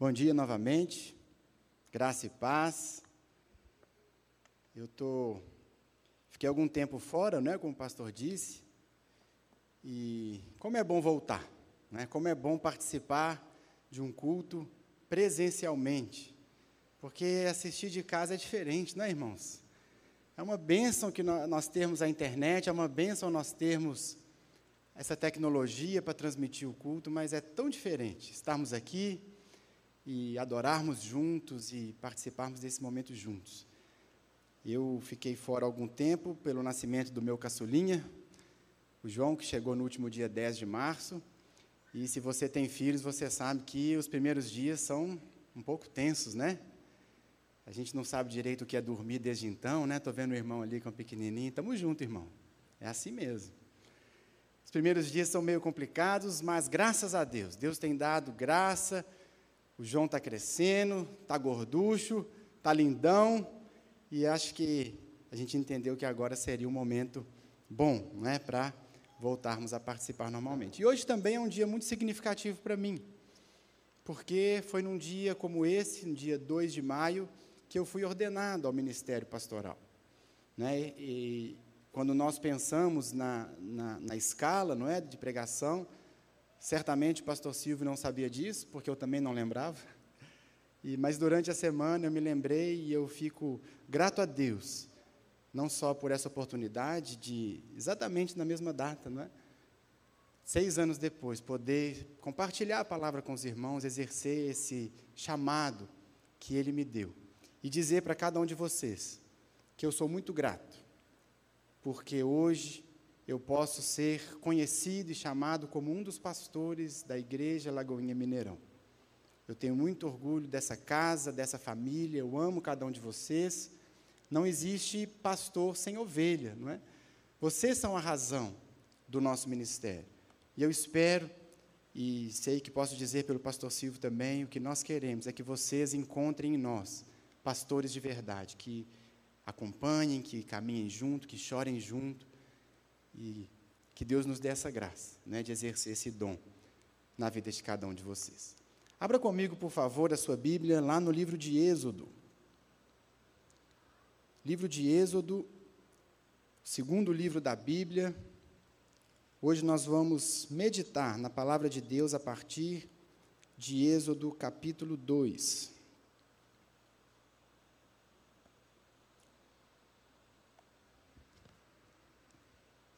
Bom dia novamente, graça e paz. Eu tô, fiquei algum tempo fora, né, como o pastor disse, e como é bom voltar, né, como é bom participar de um culto presencialmente, porque assistir de casa é diferente, não é, irmãos? É uma bênção que nós termos a internet, é uma bênção nós termos essa tecnologia para transmitir o culto, mas é tão diferente estarmos aqui, e adorarmos juntos e participarmos desse momento juntos. Eu fiquei fora algum tempo pelo nascimento do meu caçulinha, o João, que chegou no último dia 10 de março. E se você tem filhos, você sabe que os primeiros dias são um pouco tensos, né? A gente não sabe direito o que é dormir desde então, né? Estou vendo o irmão ali com o pequenininho. Estamos juntos, irmão. É assim mesmo. Os primeiros dias são meio complicados, mas graças a Deus, Deus tem dado graça o João está crescendo, está gorducho, está lindão, e acho que a gente entendeu que agora seria um momento bom né, para voltarmos a participar normalmente. E hoje também é um dia muito significativo para mim, porque foi num dia como esse, no dia 2 de maio, que eu fui ordenado ao ministério pastoral. Né? E quando nós pensamos na, na, na escala não é, de pregação, Certamente o pastor Silvio não sabia disso, porque eu também não lembrava. E, mas durante a semana eu me lembrei e eu fico grato a Deus, não só por essa oportunidade de, exatamente na mesma data, não é? seis anos depois, poder compartilhar a palavra com os irmãos, exercer esse chamado que Ele me deu. E dizer para cada um de vocês que eu sou muito grato, porque hoje eu posso ser conhecido e chamado como um dos pastores da Igreja Lagoinha Mineirão. Eu tenho muito orgulho dessa casa, dessa família, eu amo cada um de vocês. Não existe pastor sem ovelha, não é? Vocês são a razão do nosso ministério. E eu espero, e sei que posso dizer pelo pastor Silvio também, o que nós queremos é que vocês encontrem em nós pastores de verdade, que acompanhem, que caminhem junto, que chorem junto, e que Deus nos dê essa graça, né, de exercer esse dom na vida de cada um de vocês. Abra comigo, por favor, a sua Bíblia lá no livro de Êxodo. Livro de Êxodo, segundo livro da Bíblia. Hoje nós vamos meditar na palavra de Deus a partir de Êxodo capítulo 2.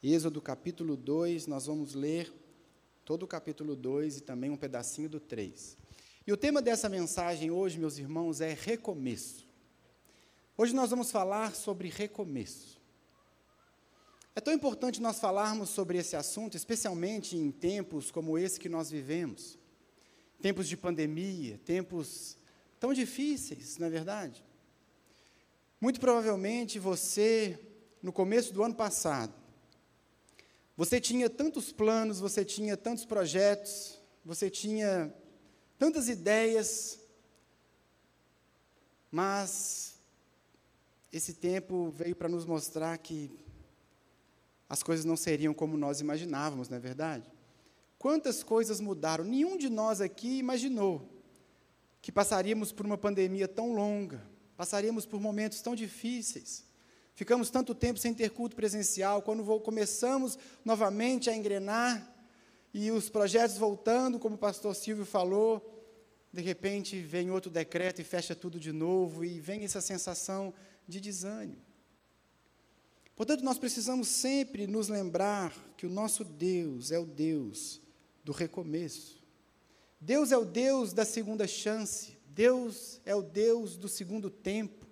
Êxodo capítulo 2, nós vamos ler todo o capítulo 2 e também um pedacinho do 3. E o tema dessa mensagem hoje, meus irmãos, é recomeço. Hoje nós vamos falar sobre recomeço. É tão importante nós falarmos sobre esse assunto, especialmente em tempos como esse que nós vivemos. Tempos de pandemia, tempos tão difíceis, não é verdade? Muito provavelmente você, no começo do ano passado, você tinha tantos planos, você tinha tantos projetos, você tinha tantas ideias, mas esse tempo veio para nos mostrar que as coisas não seriam como nós imaginávamos, não é verdade? Quantas coisas mudaram? Nenhum de nós aqui imaginou que passaríamos por uma pandemia tão longa, passaríamos por momentos tão difíceis. Ficamos tanto tempo sem ter culto presencial, quando começamos novamente a engrenar e os projetos voltando, como o pastor Silvio falou, de repente vem outro decreto e fecha tudo de novo e vem essa sensação de desânimo. Portanto, nós precisamos sempre nos lembrar que o nosso Deus é o Deus do recomeço. Deus é o Deus da segunda chance. Deus é o Deus do segundo tempo.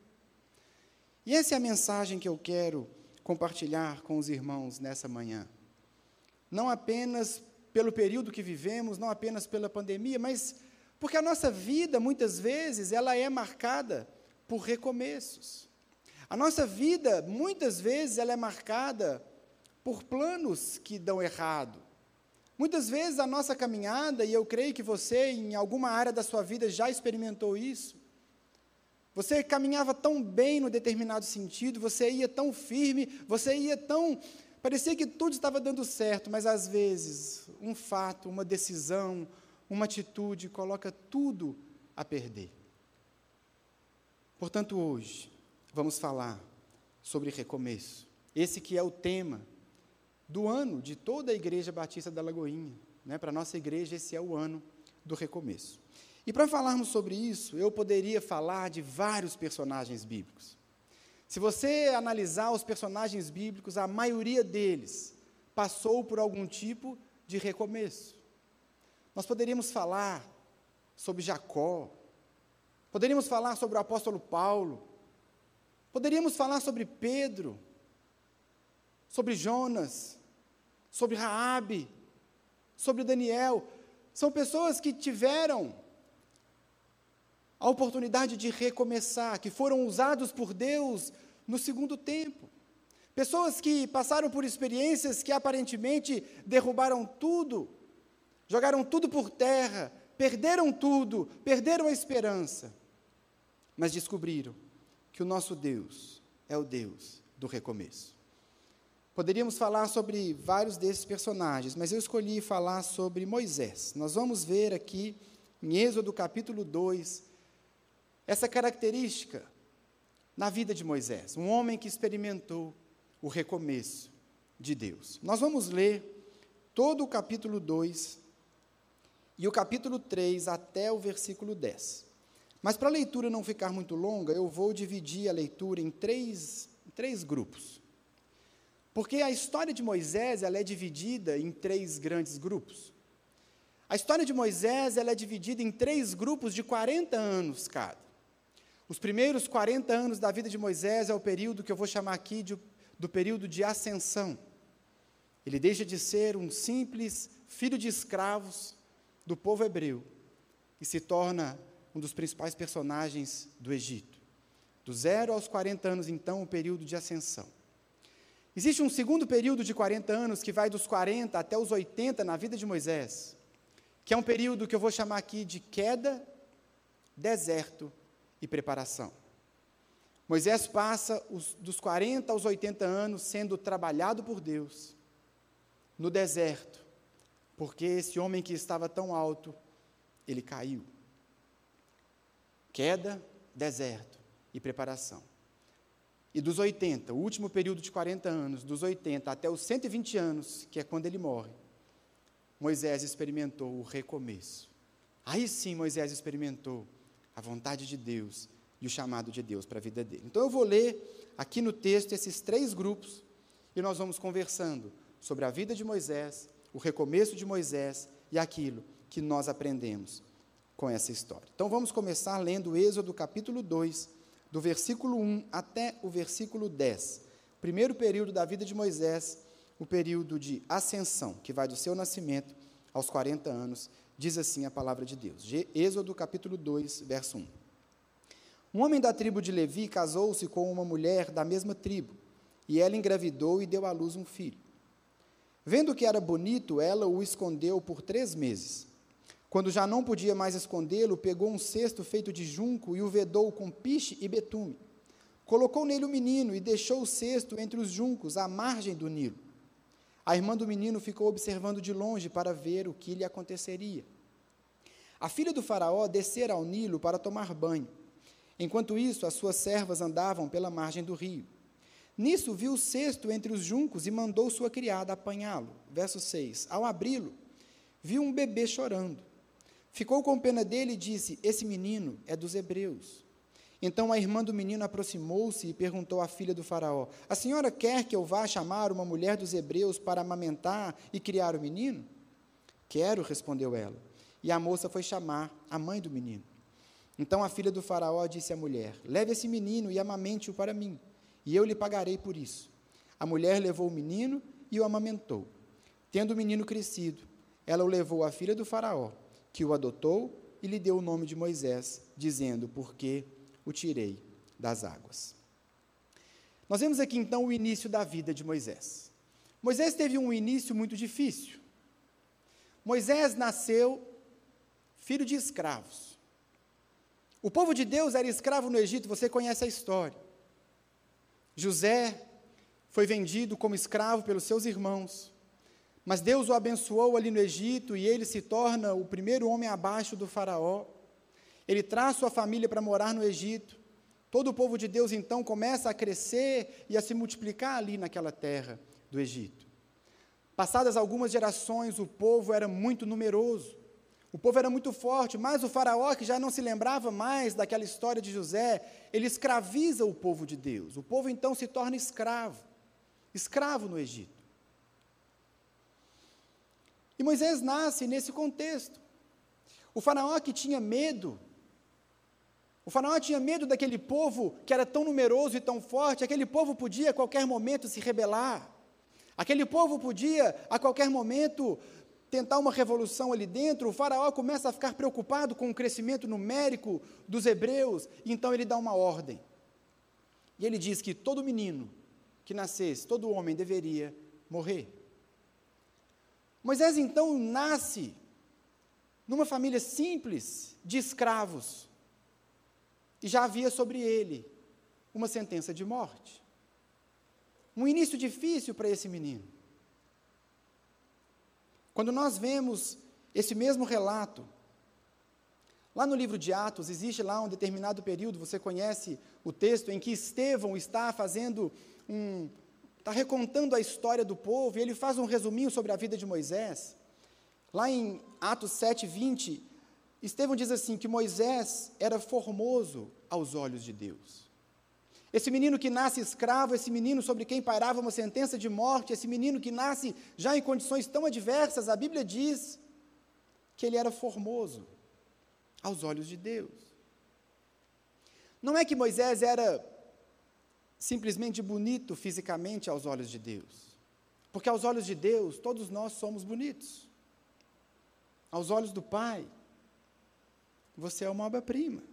E essa é a mensagem que eu quero compartilhar com os irmãos nessa manhã. Não apenas pelo período que vivemos, não apenas pela pandemia, mas porque a nossa vida, muitas vezes, ela é marcada por recomeços. A nossa vida, muitas vezes, ela é marcada por planos que dão errado. Muitas vezes a nossa caminhada, e eu creio que você, em alguma área da sua vida, já experimentou isso, você caminhava tão bem no determinado sentido, você ia tão firme, você ia tão. Parecia que tudo estava dando certo, mas às vezes um fato, uma decisão, uma atitude coloca tudo a perder. Portanto, hoje, vamos falar sobre recomeço. Esse que é o tema do ano de toda a Igreja Batista da Lagoinha. Né? Para a nossa igreja, esse é o ano do recomeço. E para falarmos sobre isso, eu poderia falar de vários personagens bíblicos. Se você analisar os personagens bíblicos, a maioria deles passou por algum tipo de recomeço. Nós poderíamos falar sobre Jacó, poderíamos falar sobre o apóstolo Paulo, poderíamos falar sobre Pedro, sobre Jonas, sobre Raabe, sobre Daniel. São pessoas que tiveram a oportunidade de recomeçar, que foram usados por Deus no segundo tempo. Pessoas que passaram por experiências que aparentemente derrubaram tudo, jogaram tudo por terra, perderam tudo, perderam a esperança, mas descobriram que o nosso Deus é o Deus do recomeço. Poderíamos falar sobre vários desses personagens, mas eu escolhi falar sobre Moisés. Nós vamos ver aqui em Êxodo capítulo 2 essa característica na vida de Moisés, um homem que experimentou o recomeço de Deus. Nós vamos ler todo o capítulo 2 e o capítulo 3 até o versículo 10. Mas para a leitura não ficar muito longa, eu vou dividir a leitura em três, três grupos. Porque a história de Moisés ela é dividida em três grandes grupos. A história de Moisés ela é dividida em três grupos de 40 anos cada. Os primeiros 40 anos da vida de Moisés é o período que eu vou chamar aqui de, do período de ascensão. Ele deixa de ser um simples filho de escravos do povo hebreu e se torna um dos principais personagens do Egito. Do zero aos 40 anos, então, o período de ascensão. Existe um segundo período de 40 anos que vai dos 40 até os 80 na vida de Moisés, que é um período que eu vou chamar aqui de queda, deserto e preparação. Moisés passa os, dos 40 aos 80 anos sendo trabalhado por Deus no deserto, porque esse homem que estava tão alto, ele caiu. Queda, deserto e preparação. E dos 80, o último período de 40 anos, dos 80 até os 120 anos, que é quando ele morre, Moisés experimentou o recomeço. Aí sim Moisés experimentou a vontade de Deus e o chamado de Deus para a vida dele. Então eu vou ler aqui no texto esses três grupos e nós vamos conversando sobre a vida de Moisés, o recomeço de Moisés e aquilo que nós aprendemos com essa história. Então vamos começar lendo Êxodo capítulo 2, do versículo 1 até o versículo 10. O primeiro período da vida de Moisés, o período de ascensão, que vai do seu nascimento aos 40 anos Diz assim a palavra de Deus. Êxodo capítulo 2, verso 1. Um homem da tribo de Levi casou-se com uma mulher da mesma tribo, e ela engravidou e deu à luz um filho. Vendo que era bonito, ela o escondeu por três meses. Quando já não podia mais escondê-lo, pegou um cesto feito de junco e o vedou com piche e betume. Colocou nele o menino e deixou o cesto entre os juncos, à margem do Nilo. A irmã do menino ficou observando de longe para ver o que lhe aconteceria. A filha do Faraó descera ao Nilo para tomar banho. Enquanto isso, as suas servas andavam pela margem do rio. Nisso viu o cesto entre os juncos e mandou sua criada apanhá-lo. Verso 6. Ao abri-lo, viu um bebê chorando. Ficou com pena dele e disse: Esse menino é dos hebreus. Então a irmã do menino aproximou-se e perguntou à filha do Faraó: A senhora quer que eu vá chamar uma mulher dos hebreus para amamentar e criar o menino? Quero, respondeu ela. E a moça foi chamar a mãe do menino. Então a filha do Faraó disse à mulher: Leve esse menino e amamente-o para mim, e eu lhe pagarei por isso. A mulher levou o menino e o amamentou. Tendo o menino crescido, ela o levou à filha do Faraó, que o adotou e lhe deu o nome de Moisés, dizendo: Porque o tirei das águas. Nós vemos aqui então o início da vida de Moisés. Moisés teve um início muito difícil. Moisés nasceu filho de escravos. O povo de Deus era escravo no Egito, você conhece a história. José foi vendido como escravo pelos seus irmãos, mas Deus o abençoou ali no Egito e ele se torna o primeiro homem abaixo do Faraó. ele traz sua família para morar no Egito. Todo o povo de Deus então começa a crescer e a se multiplicar ali naquela terra do Egito. Passadas algumas gerações, o povo era muito numeroso. O povo era muito forte, mas o faraó, que já não se lembrava mais daquela história de José, ele escraviza o povo de Deus. O povo então se torna escravo, escravo no Egito. E Moisés nasce nesse contexto. O faraó que tinha medo, o faraó tinha medo daquele povo que era tão numeroso e tão forte, aquele povo podia a qualquer momento se rebelar. Aquele povo podia a qualquer momento tentar uma revolução ali dentro, o faraó começa a ficar preocupado com o crescimento numérico dos hebreus, então ele dá uma ordem. E ele diz que todo menino que nascesse, todo homem deveria morrer. Moisés então nasce numa família simples de escravos, e já havia sobre ele uma sentença de morte. Um início difícil para esse menino. Quando nós vemos esse mesmo relato, lá no livro de Atos, existe lá um determinado período, você conhece o texto, em que Estevão está fazendo um. está recontando a história do povo, e ele faz um resuminho sobre a vida de Moisés. Lá em Atos 7, 20, Estevão diz assim: que Moisés era formoso aos olhos de Deus. Esse menino que nasce escravo, esse menino sobre quem pairava uma sentença de morte, esse menino que nasce já em condições tão adversas, a Bíblia diz que ele era formoso aos olhos de Deus. Não é que Moisés era simplesmente bonito fisicamente aos olhos de Deus, porque aos olhos de Deus todos nós somos bonitos. Aos olhos do Pai, você é uma obra-prima.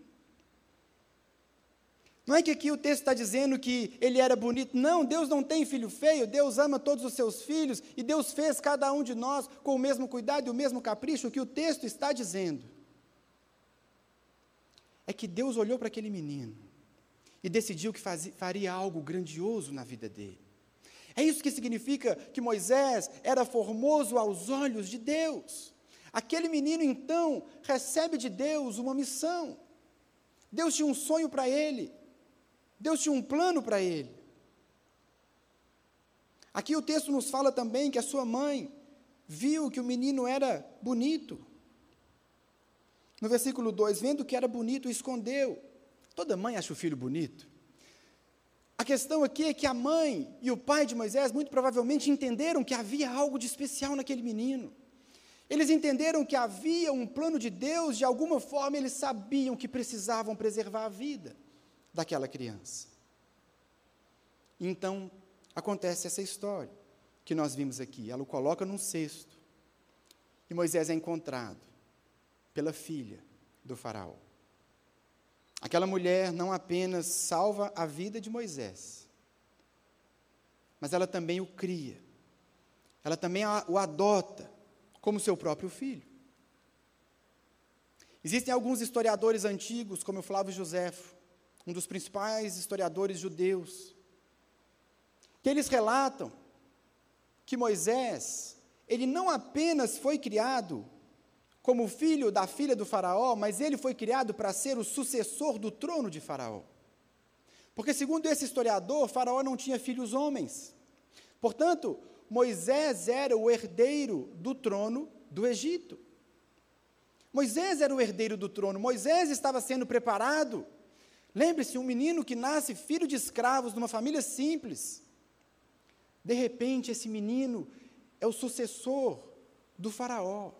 Não é que aqui o texto está dizendo que ele era bonito. Não, Deus não tem filho feio, Deus ama todos os seus filhos e Deus fez cada um de nós com o mesmo cuidado e o mesmo capricho. O que o texto está dizendo é que Deus olhou para aquele menino e decidiu que faria algo grandioso na vida dele. É isso que significa que Moisés era formoso aos olhos de Deus. Aquele menino então recebe de Deus uma missão. Deus tinha um sonho para ele. Deus tinha um plano para ele. Aqui o texto nos fala também que a sua mãe viu que o menino era bonito. No versículo 2, vendo que era bonito, escondeu. Toda mãe acha o filho bonito. A questão aqui é que a mãe e o pai de Moisés muito provavelmente entenderam que havia algo de especial naquele menino. Eles entenderam que havia um plano de Deus, de alguma forma eles sabiam que precisavam preservar a vida daquela criança. Então, acontece essa história que nós vimos aqui. Ela o coloca num cesto. E Moisés é encontrado pela filha do faraó. Aquela mulher não apenas salva a vida de Moisés, mas ela também o cria. Ela também o adota como seu próprio filho. Existem alguns historiadores antigos, como o Flávio Joséfo, um dos principais historiadores judeus, que eles relatam que Moisés, ele não apenas foi criado como filho da filha do Faraó, mas ele foi criado para ser o sucessor do trono de Faraó. Porque, segundo esse historiador, Faraó não tinha filhos homens. Portanto, Moisés era o herdeiro do trono do Egito. Moisés era o herdeiro do trono, Moisés estava sendo preparado Lembre-se, um menino que nasce filho de escravos numa família simples. De repente, esse menino é o sucessor do Faraó.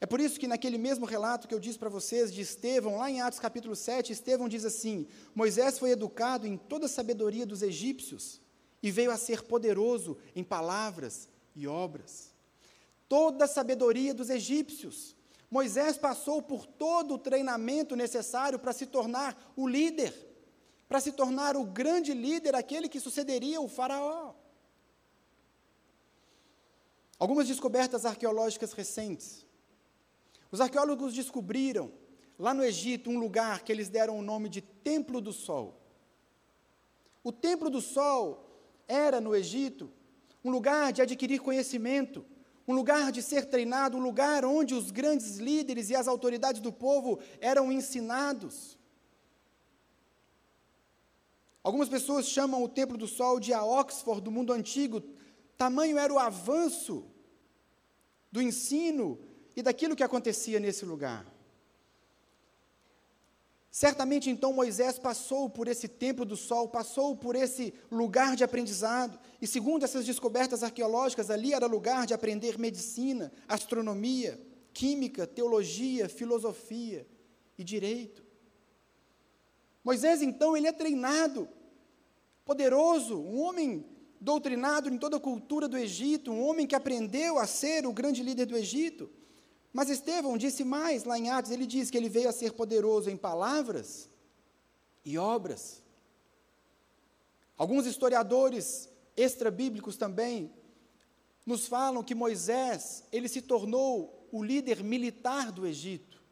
É por isso que naquele mesmo relato que eu disse para vocês de Estevão, lá em Atos capítulo 7, Estevão diz assim: Moisés foi educado em toda a sabedoria dos egípcios e veio a ser poderoso em palavras e obras. Toda a sabedoria dos egípcios. Moisés passou por todo o treinamento necessário para se tornar o líder, para se tornar o grande líder, aquele que sucederia o Faraó. Algumas descobertas arqueológicas recentes. Os arqueólogos descobriram, lá no Egito, um lugar que eles deram o nome de Templo do Sol. O Templo do Sol era, no Egito, um lugar de adquirir conhecimento, um lugar de ser treinado, um lugar onde os grandes líderes e as autoridades do povo eram ensinados. Algumas pessoas chamam o Templo do Sol de a Oxford do mundo antigo, tamanho era o avanço do ensino e daquilo que acontecia nesse lugar. Certamente então Moisés passou por esse templo do sol, passou por esse lugar de aprendizado, e segundo essas descobertas arqueológicas, ali era lugar de aprender medicina, astronomia, química, teologia, filosofia e direito. Moisés então ele é treinado, poderoso, um homem doutrinado em toda a cultura do Egito, um homem que aprendeu a ser o grande líder do Egito. Mas Estevão disse mais lá em Atos, ele diz que ele veio a ser poderoso em palavras e obras. Alguns historiadores extra-bíblicos também nos falam que Moisés, ele se tornou o líder militar do Egito.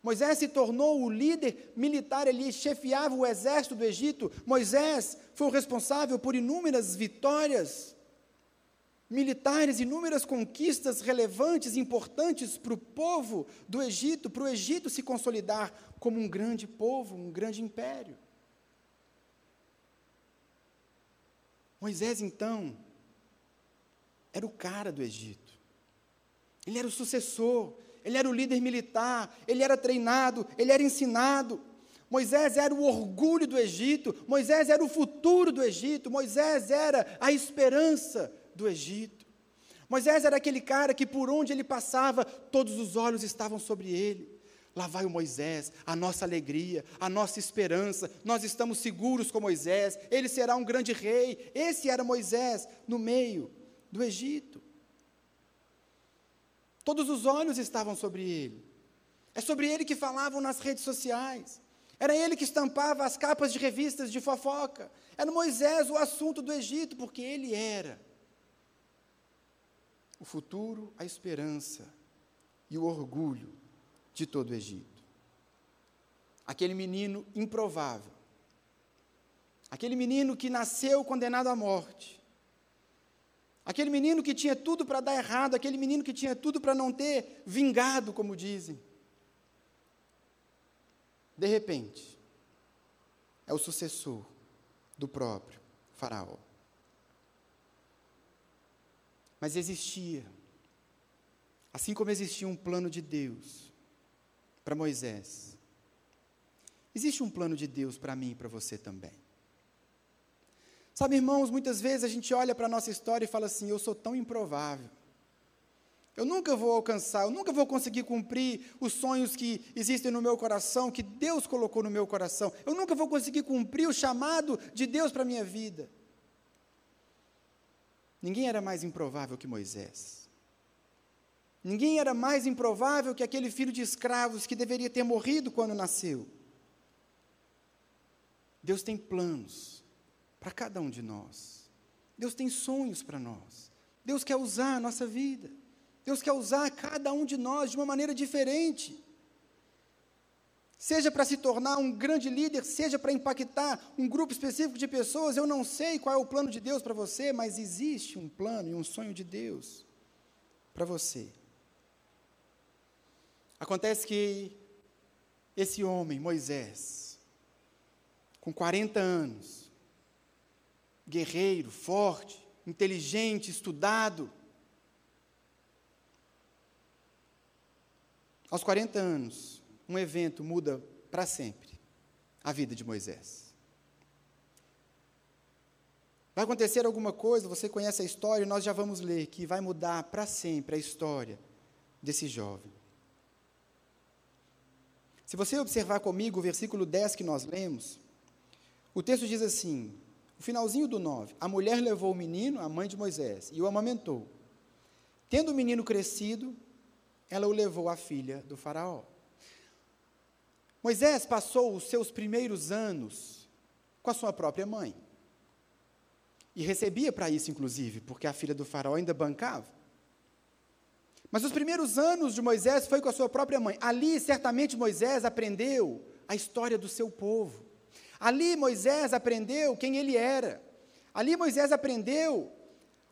Moisés se tornou o líder militar, ele chefiava o exército do Egito. Moisés foi o responsável por inúmeras vitórias militares, inúmeras conquistas relevantes, importantes para o povo do Egito, para o Egito se consolidar como um grande povo, um grande império. Moisés, então, era o cara do Egito. Ele era o sucessor, ele era o líder militar, ele era treinado, ele era ensinado. Moisés era o orgulho do Egito, Moisés era o futuro do Egito, Moisés era a esperança do Egito. Moisés era aquele cara que por onde ele passava, todos os olhos estavam sobre ele. Lá vai o Moisés, a nossa alegria, a nossa esperança. Nós estamos seguros com Moisés, ele será um grande rei. Esse era Moisés no meio do Egito. Todos os olhos estavam sobre ele. É sobre ele que falavam nas redes sociais. Era ele que estampava as capas de revistas de fofoca. Era Moisés o assunto do Egito, porque ele era o futuro, a esperança e o orgulho de todo o Egito. Aquele menino improvável, aquele menino que nasceu condenado à morte, aquele menino que tinha tudo para dar errado, aquele menino que tinha tudo para não ter vingado, como dizem. De repente, é o sucessor do próprio Faraó. Mas existia, assim como existia um plano de Deus para Moisés, existe um plano de Deus para mim e para você também. Sabe, irmãos, muitas vezes a gente olha para a nossa história e fala assim: eu sou tão improvável. Eu nunca vou alcançar, eu nunca vou conseguir cumprir os sonhos que existem no meu coração, que Deus colocou no meu coração. Eu nunca vou conseguir cumprir o chamado de Deus para a minha vida. Ninguém era mais improvável que Moisés. Ninguém era mais improvável que aquele filho de escravos que deveria ter morrido quando nasceu. Deus tem planos para cada um de nós. Deus tem sonhos para nós. Deus quer usar a nossa vida. Deus quer usar cada um de nós de uma maneira diferente seja para se tornar um grande líder, seja para impactar um grupo específico de pessoas, eu não sei qual é o plano de Deus para você, mas existe um plano e um sonho de Deus para você. Acontece que esse homem, Moisés, com 40 anos, guerreiro, forte, inteligente, estudado, aos 40 anos, um evento muda para sempre a vida de Moisés. Vai acontecer alguma coisa, você conhece a história, nós já vamos ler, que vai mudar para sempre a história desse jovem. Se você observar comigo o versículo 10 que nós lemos, o texto diz assim: o finalzinho do 9: A mulher levou o menino, a mãe de Moisés, e o amamentou. Tendo o menino crescido, ela o levou à filha do Faraó. Moisés passou os seus primeiros anos com a sua própria mãe. E recebia para isso, inclusive, porque a filha do faraó ainda bancava. Mas os primeiros anos de Moisés foi com a sua própria mãe. Ali, certamente, Moisés aprendeu a história do seu povo. Ali, Moisés aprendeu quem ele era. Ali, Moisés aprendeu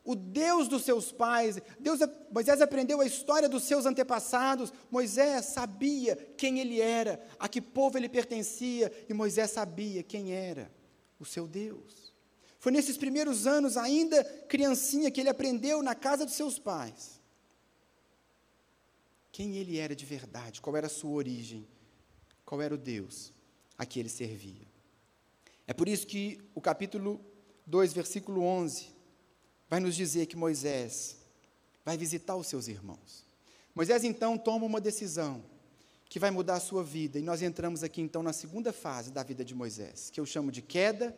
o Deus dos seus pais. Deus, Moisés aprendeu a história dos seus antepassados. Moisés sabia quem ele era, a que povo ele pertencia, e Moisés sabia quem era o seu Deus. Foi nesses primeiros anos, ainda criancinha, que ele aprendeu na casa dos seus pais quem ele era de verdade, qual era a sua origem, qual era o Deus a que ele servia. É por isso que o capítulo 2, versículo 11, vai nos dizer que Moisés vai visitar os seus irmãos. Moisés então toma uma decisão que vai mudar a sua vida, e nós entramos aqui então na segunda fase da vida de Moisés, que eu chamo de queda,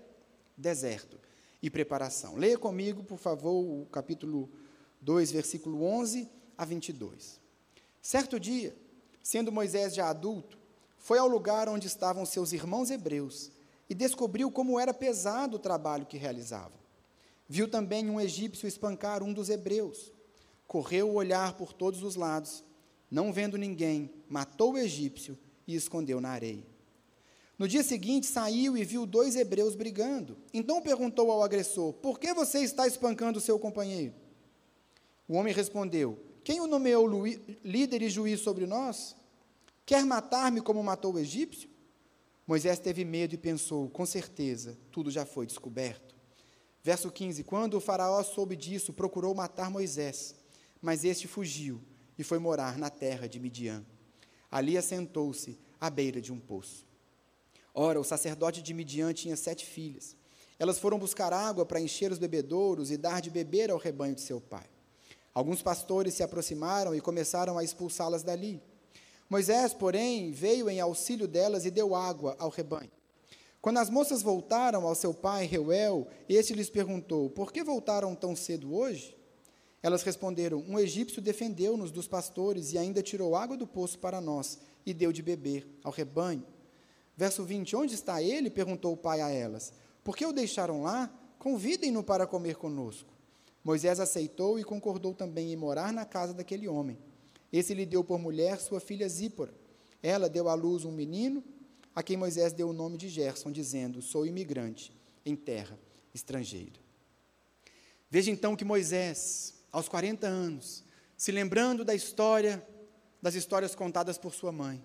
deserto e preparação. Leia comigo, por favor, o capítulo 2, versículo 11 a 22. Certo dia, sendo Moisés já adulto, foi ao lugar onde estavam seus irmãos hebreus e descobriu como era pesado o trabalho que realizavam. Viu também um egípcio espancar um dos hebreus. Correu o olhar por todos os lados. Não vendo ninguém, matou o egípcio e escondeu na areia. No dia seguinte, saiu e viu dois hebreus brigando. Então perguntou ao agressor: Por que você está espancando o seu companheiro? O homem respondeu: Quem o nomeou líder e juiz sobre nós? Quer matar-me como matou o egípcio? Moisés teve medo e pensou: Com certeza, tudo já foi descoberto. Verso 15: Quando o Faraó soube disso, procurou matar Moisés, mas este fugiu e foi morar na terra de Midian. Ali assentou-se à beira de um poço. Ora, o sacerdote de Midian tinha sete filhas. Elas foram buscar água para encher os bebedouros e dar de beber ao rebanho de seu pai. Alguns pastores se aproximaram e começaram a expulsá-las dali. Moisés, porém, veio em auxílio delas e deu água ao rebanho. Quando as moças voltaram ao seu pai, Reuel, este lhes perguntou: Por que voltaram tão cedo hoje? Elas responderam: Um egípcio defendeu-nos dos pastores e ainda tirou água do poço para nós e deu de beber ao rebanho. Verso 20: Onde está ele? perguntou o pai a elas. Por que o deixaram lá? Convidem-no para comer conosco. Moisés aceitou e concordou também em morar na casa daquele homem. Esse lhe deu por mulher sua filha Zípora. Ela deu à luz um menino a quem Moisés deu o nome de Gerson, dizendo: Sou imigrante em terra estrangeira. Veja então que Moisés, aos 40 anos, se lembrando da história, das histórias contadas por sua mãe,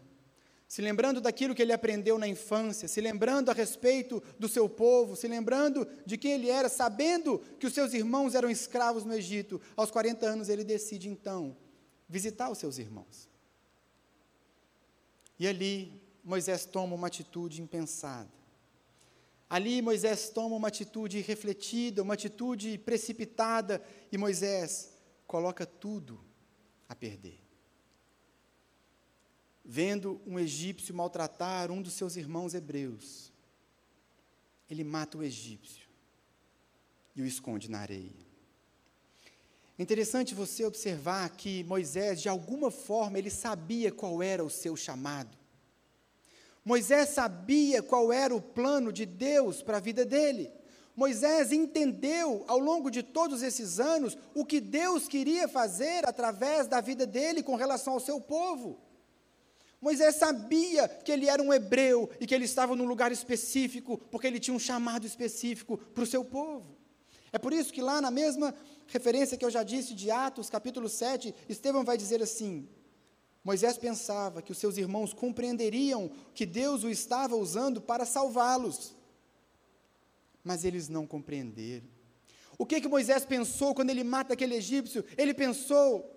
se lembrando daquilo que ele aprendeu na infância, se lembrando a respeito do seu povo, se lembrando de quem ele era, sabendo que os seus irmãos eram escravos no Egito, aos 40 anos ele decide então visitar os seus irmãos. E ali Moisés toma uma atitude impensada. Ali Moisés toma uma atitude refletida, uma atitude precipitada, e Moisés coloca tudo a perder. Vendo um egípcio maltratar um dos seus irmãos hebreus, ele mata o egípcio e o esconde na areia. É interessante você observar que Moisés, de alguma forma, ele sabia qual era o seu chamado. Moisés sabia qual era o plano de Deus para a vida dele. Moisés entendeu ao longo de todos esses anos o que Deus queria fazer através da vida dele com relação ao seu povo. Moisés sabia que ele era um hebreu e que ele estava num lugar específico, porque ele tinha um chamado específico para o seu povo. É por isso que lá na mesma referência que eu já disse de Atos, capítulo 7, Estevão vai dizer assim: Moisés pensava que os seus irmãos compreenderiam que Deus o estava usando para salvá-los. Mas eles não compreenderam. O que que Moisés pensou quando ele mata aquele egípcio? Ele pensou: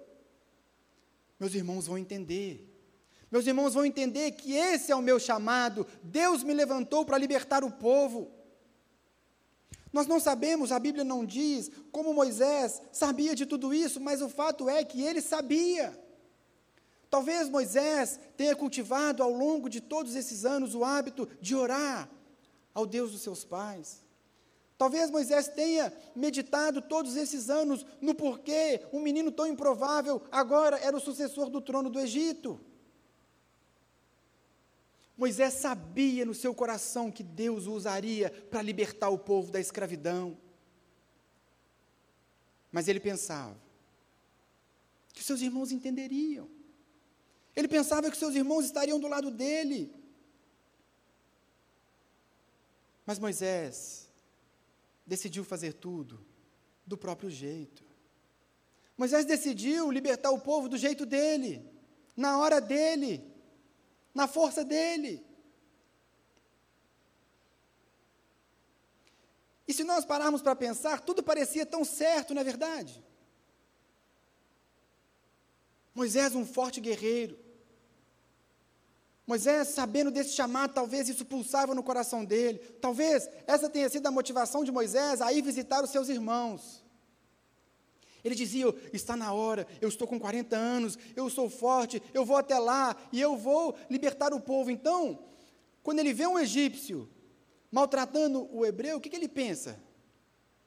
meus irmãos vão entender. Meus irmãos vão entender que esse é o meu chamado. Deus me levantou para libertar o povo. Nós não sabemos, a Bíblia não diz como Moisés sabia de tudo isso, mas o fato é que ele sabia. Talvez Moisés tenha cultivado ao longo de todos esses anos o hábito de orar ao Deus dos seus pais. Talvez Moisés tenha meditado todos esses anos no porquê um menino tão improvável agora era o sucessor do trono do Egito. Moisés sabia no seu coração que Deus o usaria para libertar o povo da escravidão. Mas ele pensava que seus irmãos entenderiam. Ele pensava que seus irmãos estariam do lado dele. Mas Moisés decidiu fazer tudo do próprio jeito. Moisés decidiu libertar o povo do jeito dele, na hora dele, na força dele. E se nós pararmos para pensar, tudo parecia tão certo, não é verdade? Moisés, um forte guerreiro. Moisés, sabendo desse chamado, talvez isso pulsava no coração dele. Talvez essa tenha sido a motivação de Moisés a ir visitar os seus irmãos. Ele dizia: Está na hora, eu estou com 40 anos, eu sou forte, eu vou até lá e eu vou libertar o povo. Então, quando ele vê um egípcio maltratando o hebreu, o que, que ele pensa?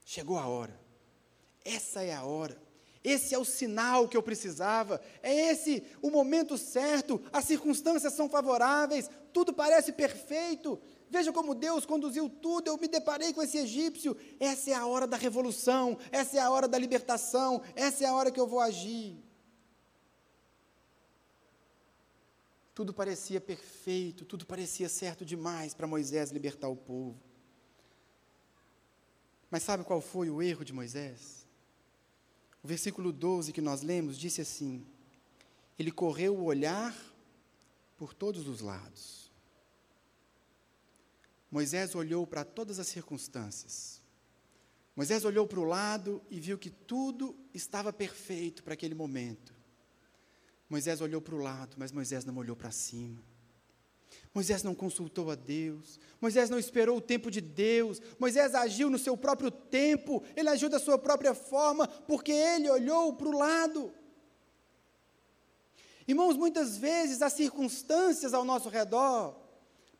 Chegou a hora, essa é a hora. Esse é o sinal que eu precisava, é esse o momento certo, as circunstâncias são favoráveis, tudo parece perfeito. Veja como Deus conduziu tudo. Eu me deparei com esse egípcio. Essa é a hora da revolução, essa é a hora da libertação, essa é a hora que eu vou agir. Tudo parecia perfeito, tudo parecia certo demais para Moisés libertar o povo. Mas sabe qual foi o erro de Moisés? O versículo 12 que nós lemos disse assim: Ele correu o olhar por todos os lados. Moisés olhou para todas as circunstâncias. Moisés olhou para o lado e viu que tudo estava perfeito para aquele momento. Moisés olhou para o lado, mas Moisés não olhou para cima. Moisés não consultou a Deus, Moisés não esperou o tempo de Deus, Moisés agiu no seu próprio tempo, ele agiu da sua própria forma, porque ele olhou para o lado. Irmãos, muitas vezes as circunstâncias ao nosso redor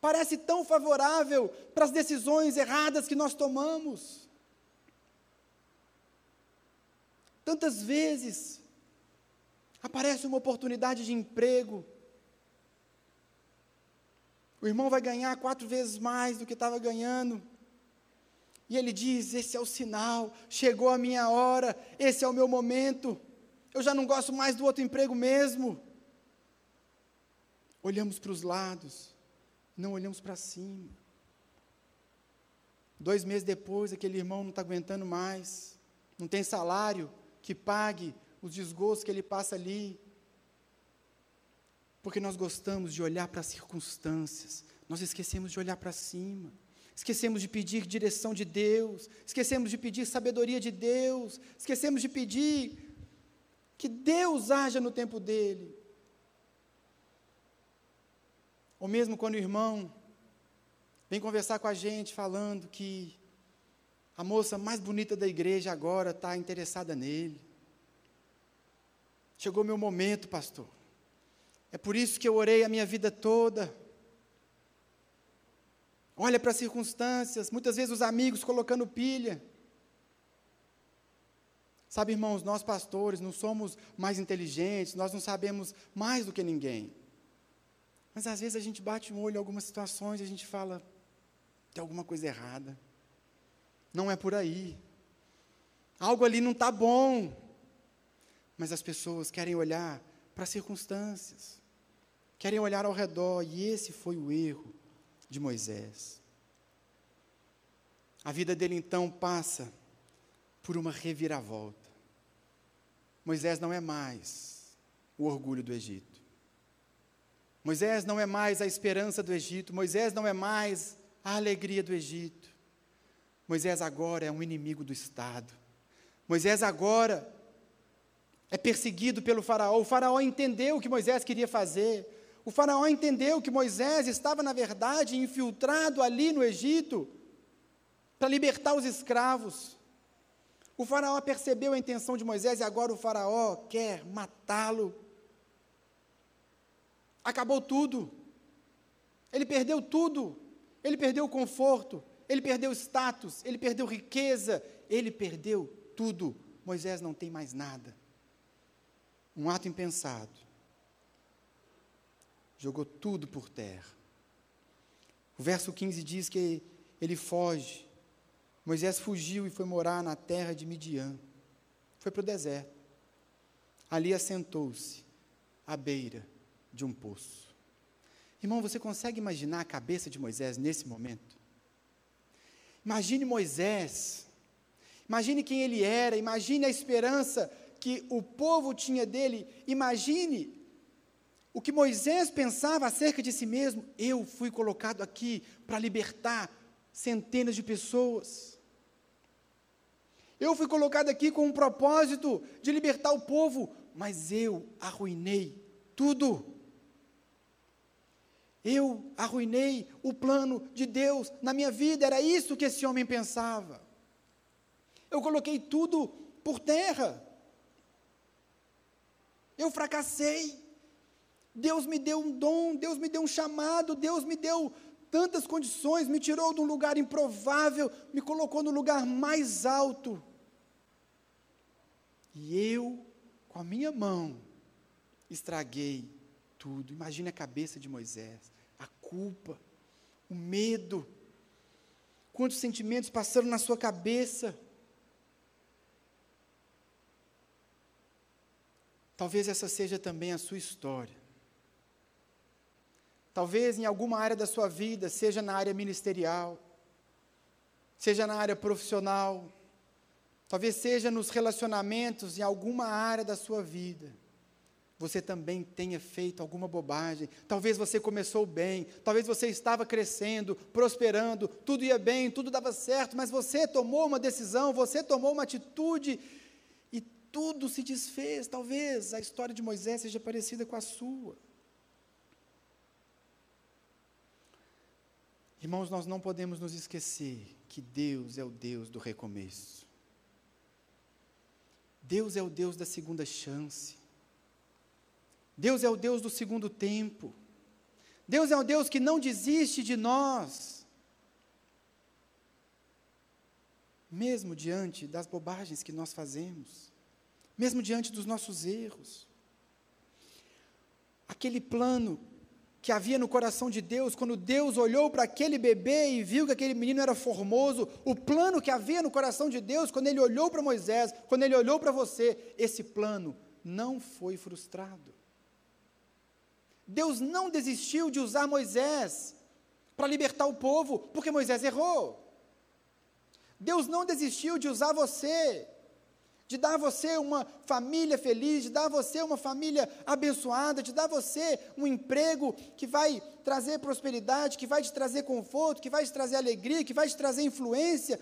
parecem tão favorável para as decisões erradas que nós tomamos. Tantas vezes aparece uma oportunidade de emprego, o irmão vai ganhar quatro vezes mais do que estava ganhando. E ele diz: Esse é o sinal, chegou a minha hora, esse é o meu momento. Eu já não gosto mais do outro emprego mesmo. Olhamos para os lados, não olhamos para cima. Dois meses depois, aquele irmão não está aguentando mais, não tem salário que pague os desgostos que ele passa ali. Porque nós gostamos de olhar para as circunstâncias, nós esquecemos de olhar para cima, esquecemos de pedir direção de Deus, esquecemos de pedir sabedoria de Deus, esquecemos de pedir que Deus haja no tempo dele. Ou mesmo quando o irmão vem conversar com a gente falando que a moça mais bonita da igreja agora está interessada nele. Chegou meu momento, pastor. É por isso que eu orei a minha vida toda. Olha para as circunstâncias, muitas vezes os amigos colocando pilha. Sabe, irmãos, nós pastores não somos mais inteligentes, nós não sabemos mais do que ninguém. Mas às vezes a gente bate um olho em algumas situações e a gente fala: tem alguma coisa errada. Não é por aí. Algo ali não está bom. Mas as pessoas querem olhar para as circunstâncias querem olhar ao redor, e esse foi o erro de Moisés. A vida dele então passa por uma reviravolta. Moisés não é mais o orgulho do Egito. Moisés não é mais a esperança do Egito. Moisés não é mais a alegria do Egito. Moisés agora é um inimigo do Estado. Moisés agora é perseguido pelo Faraó. O Faraó entendeu o que Moisés queria fazer. O Faraó entendeu que Moisés estava, na verdade, infiltrado ali no Egito para libertar os escravos. O Faraó percebeu a intenção de Moisés e agora o Faraó quer matá-lo. Acabou tudo. Ele perdeu tudo. Ele perdeu o conforto, ele perdeu status, ele perdeu riqueza, ele perdeu tudo. Moisés não tem mais nada. Um ato impensado jogou tudo por terra. O verso 15 diz que ele foge. Moisés fugiu e foi morar na terra de Midian. Foi para o deserto. Ali assentou-se à beira de um poço. Irmão, você consegue imaginar a cabeça de Moisés nesse momento? Imagine Moisés Imagine quem ele era, imagine a esperança que o povo tinha dele, imagine o que Moisés pensava acerca de si mesmo. Eu fui colocado aqui para libertar centenas de pessoas. Eu fui colocado aqui com um propósito de libertar o povo, mas eu arruinei tudo. Eu arruinei o plano de Deus na minha vida, era isso que esse homem pensava. Eu coloquei tudo por terra. Eu fracassei. Deus me deu um dom, Deus me deu um chamado, Deus me deu tantas condições, me tirou de um lugar improvável, me colocou no lugar mais alto. E eu, com a minha mão, estraguei tudo. Imagine a cabeça de Moisés, a culpa, o medo. Quantos sentimentos passaram na sua cabeça? Talvez essa seja também a sua história. Talvez em alguma área da sua vida, seja na área ministerial, seja na área profissional, talvez seja nos relacionamentos, em alguma área da sua vida, você também tenha feito alguma bobagem. Talvez você começou bem, talvez você estava crescendo, prosperando, tudo ia bem, tudo dava certo, mas você tomou uma decisão, você tomou uma atitude tudo se desfez. Talvez a história de Moisés seja parecida com a sua. Irmãos, nós não podemos nos esquecer que Deus é o Deus do recomeço. Deus é o Deus da segunda chance. Deus é o Deus do segundo tempo. Deus é o Deus que não desiste de nós. Mesmo diante das bobagens que nós fazemos mesmo diante dos nossos erros. Aquele plano que havia no coração de Deus, quando Deus olhou para aquele bebê e viu que aquele menino era formoso, o plano que havia no coração de Deus, quando ele olhou para Moisés, quando ele olhou para você, esse plano não foi frustrado. Deus não desistiu de usar Moisés para libertar o povo, porque Moisés errou. Deus não desistiu de usar você de dar a você uma família feliz, de dar a você uma família abençoada, de dar a você um emprego que vai trazer prosperidade, que vai te trazer conforto, que vai te trazer alegria, que vai te trazer influência.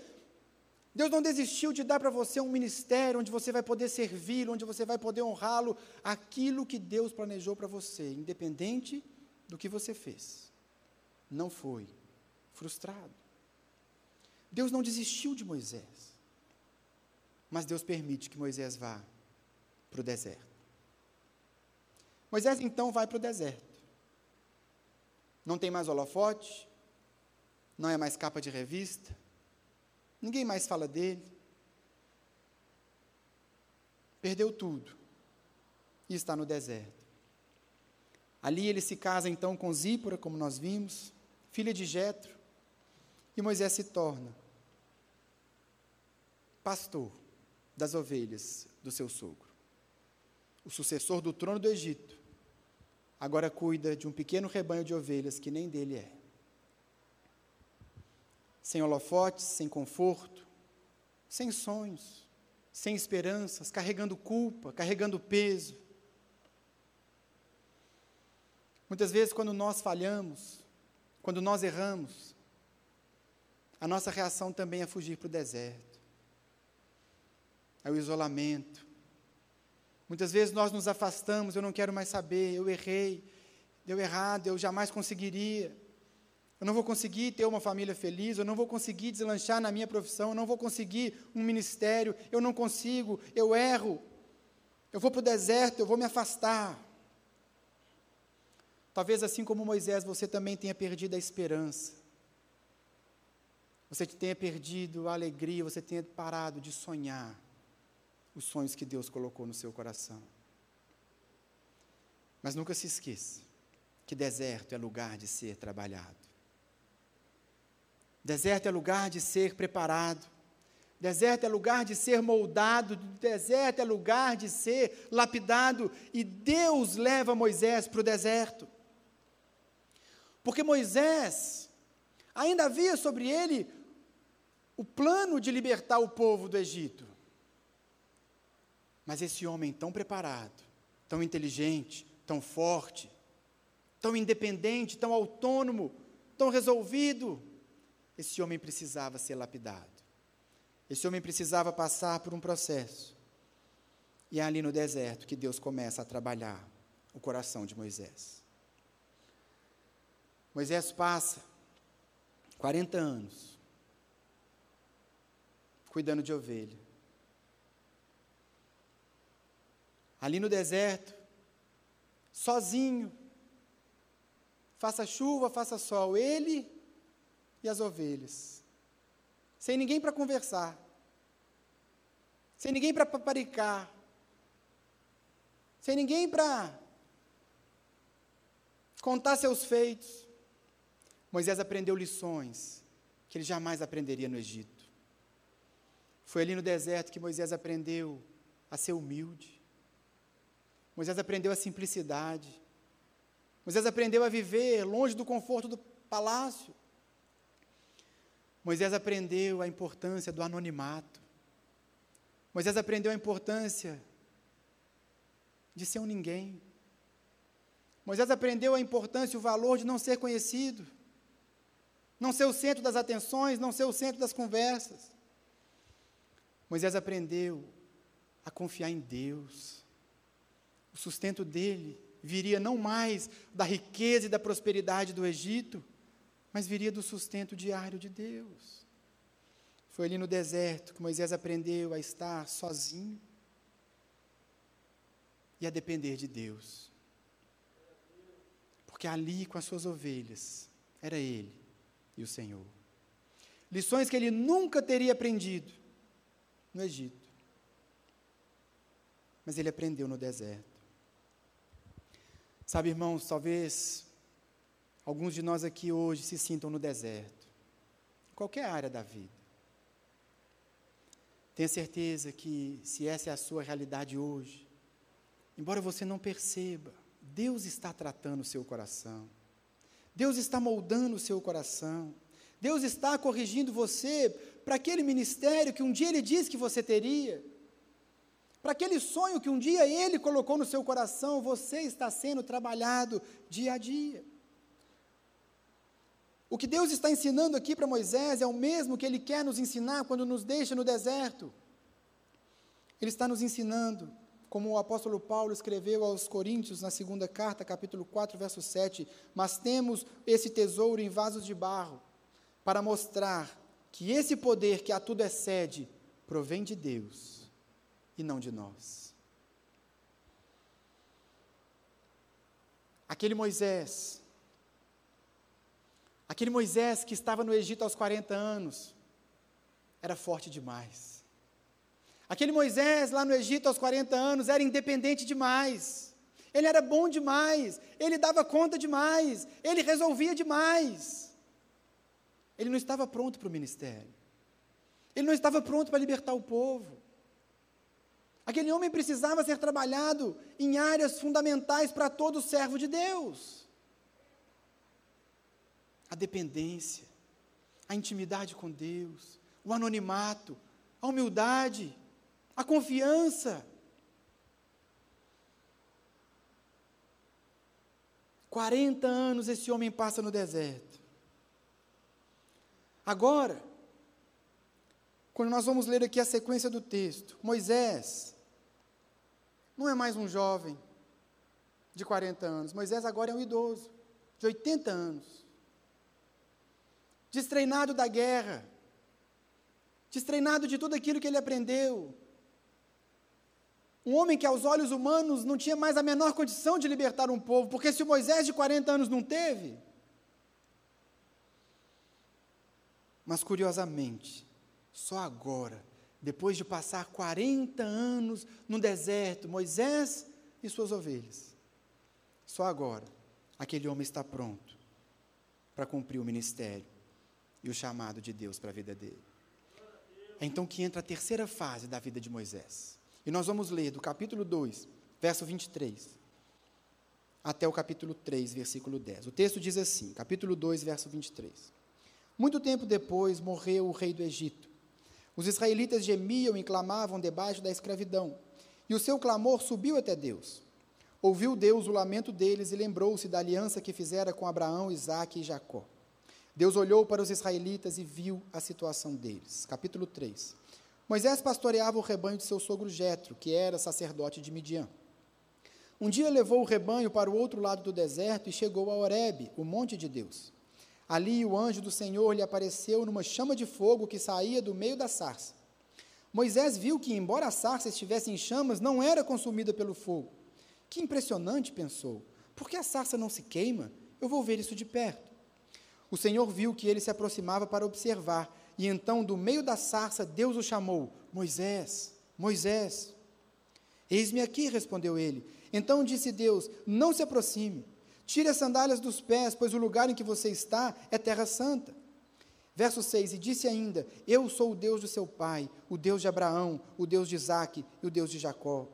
Deus não desistiu de dar para você um ministério onde você vai poder servir, onde você vai poder honrá-lo, aquilo que Deus planejou para você, independente do que você fez. Não foi frustrado. Deus não desistiu de Moisés. Mas Deus permite que Moisés vá para o deserto. Moisés então vai para o deserto. Não tem mais holofote, não é mais capa de revista, ninguém mais fala dele. Perdeu tudo e está no deserto. Ali ele se casa então com Zípora, como nós vimos, filha de Jetro, e Moisés se torna pastor das ovelhas do seu sogro. O sucessor do trono do Egito agora cuida de um pequeno rebanho de ovelhas que nem dele é. Sem holofotes, sem conforto, sem sonhos, sem esperanças, carregando culpa, carregando peso. Muitas vezes, quando nós falhamos, quando nós erramos, a nossa reação também é fugir para o deserto é o isolamento. Muitas vezes nós nos afastamos, eu não quero mais saber, eu errei, deu errado, eu jamais conseguiria. Eu não vou conseguir ter uma família feliz, eu não vou conseguir deslanchar na minha profissão, eu não vou conseguir um ministério, eu não consigo, eu erro. Eu vou para o deserto, eu vou me afastar. Talvez assim como Moisés, você também tenha perdido a esperança. Você tenha perdido a alegria, você tenha parado de sonhar os sonhos que Deus colocou no seu coração. Mas nunca se esqueça que deserto é lugar de ser trabalhado. Deserto é lugar de ser preparado. Deserto é lugar de ser moldado, deserto é lugar de ser lapidado, e Deus leva Moisés para o deserto. Porque Moisés, ainda havia sobre ele o plano de libertar o povo do Egito. Mas esse homem tão preparado, tão inteligente, tão forte, tão independente, tão autônomo, tão resolvido, esse homem precisava ser lapidado. Esse homem precisava passar por um processo. E é ali no deserto que Deus começa a trabalhar o coração de Moisés. Moisés passa 40 anos cuidando de ovelha. Ali no deserto, sozinho, faça chuva, faça sol, ele e as ovelhas, sem ninguém para conversar, sem ninguém para paparicar, sem ninguém para contar seus feitos. Moisés aprendeu lições que ele jamais aprenderia no Egito. Foi ali no deserto que Moisés aprendeu a ser humilde. Moisés aprendeu a simplicidade. Moisés aprendeu a viver longe do conforto do palácio. Moisés aprendeu a importância do anonimato. Moisés aprendeu a importância de ser um ninguém. Moisés aprendeu a importância e o valor de não ser conhecido, não ser o centro das atenções, não ser o centro das conversas. Moisés aprendeu a confiar em Deus. O sustento dele viria não mais da riqueza e da prosperidade do Egito, mas viria do sustento diário de Deus. Foi ali no deserto que Moisés aprendeu a estar sozinho e a depender de Deus. Porque ali com as suas ovelhas era ele e o Senhor. Lições que ele nunca teria aprendido no Egito. Mas ele aprendeu no deserto. Sabe, irmãos, talvez alguns de nós aqui hoje se sintam no deserto, em qualquer área da vida. Tenha certeza que, se essa é a sua realidade hoje, embora você não perceba, Deus está tratando o seu coração, Deus está moldando o seu coração, Deus está corrigindo você para aquele ministério que um dia Ele disse que você teria. Para aquele sonho que um dia Ele colocou no seu coração, você está sendo trabalhado dia a dia. O que Deus está ensinando aqui para Moisés é o mesmo que Ele quer nos ensinar quando nos deixa no deserto. Ele está nos ensinando, como o apóstolo Paulo escreveu aos Coríntios na segunda carta, capítulo 4, verso 7, mas temos esse tesouro em vasos de barro, para mostrar que esse poder que a tudo excede provém de Deus e não de nós. Aquele Moisés, aquele Moisés que estava no Egito aos 40 anos, era forte demais. Aquele Moisés lá no Egito aos 40 anos era independente demais. Ele era bom demais, ele dava conta demais, ele resolvia demais. Ele não estava pronto para o ministério. Ele não estava pronto para libertar o povo. Aquele homem precisava ser trabalhado em áreas fundamentais para todo servo de Deus. A dependência, a intimidade com Deus, o anonimato, a humildade, a confiança. Quarenta anos esse homem passa no deserto. Agora, quando nós vamos ler aqui a sequência do texto, Moisés não é mais um jovem de 40 anos. Moisés agora é um idoso, de 80 anos. Destreinado da guerra, destreinado de tudo aquilo que ele aprendeu. Um homem que aos olhos humanos não tinha mais a menor condição de libertar um povo, porque se o Moisés de 40 anos não teve, mas curiosamente, só agora, depois de passar 40 anos no deserto, Moisés e suas ovelhas, só agora aquele homem está pronto para cumprir o ministério e o chamado de Deus para a vida dele. É então que entra a terceira fase da vida de Moisés. E nós vamos ler do capítulo 2, verso 23, até o capítulo 3, versículo 10. O texto diz assim, capítulo 2, verso 23. Muito tempo depois morreu o rei do Egito, Os israelitas gemiam e clamavam debaixo da escravidão, e o seu clamor subiu até Deus. Ouviu Deus o lamento deles e lembrou-se da aliança que fizera com Abraão, Isaque e Jacó. Deus olhou para os israelitas e viu a situação deles. Capítulo 3. Moisés pastoreava o rebanho de seu sogro Jetro, que era sacerdote de Midian. Um dia levou o rebanho para o outro lado do deserto e chegou a Horebe, o monte de Deus. Ali o anjo do Senhor lhe apareceu numa chama de fogo que saía do meio da sarça. Moisés viu que, embora a sarça estivesse em chamas, não era consumida pelo fogo. Que impressionante, pensou. Por que a sarça não se queima? Eu vou ver isso de perto. O Senhor viu que ele se aproximava para observar, e então, do meio da sarça, Deus o chamou: Moisés, Moisés. Eis-me aqui, respondeu ele. Então disse Deus: Não se aproxime, tire as sandálias dos pés, pois o lugar em que você está é terra santa. Verso 6: E disse ainda: Eu sou o Deus de seu pai, o Deus de Abraão, o Deus de Isaque e o Deus de Jacó.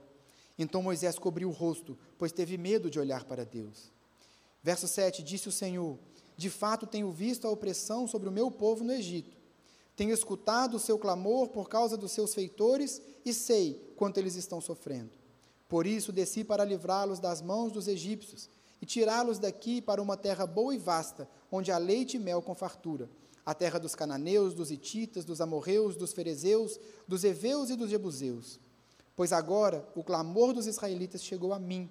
Então Moisés cobriu o rosto, pois teve medo de olhar para Deus. Verso 7: Disse o Senhor: De fato tenho visto a opressão sobre o meu povo no Egito. Tenho escutado o seu clamor por causa dos seus feitores e sei quanto eles estão sofrendo. Por isso desci para livrá-los das mãos dos egípcios e tirá-los daqui para uma terra boa e vasta, onde há leite e mel com fartura, a terra dos cananeus, dos ititas, dos amorreus, dos ferezeus, dos heveus e dos jebuseus. Pois agora o clamor dos israelitas chegou a mim,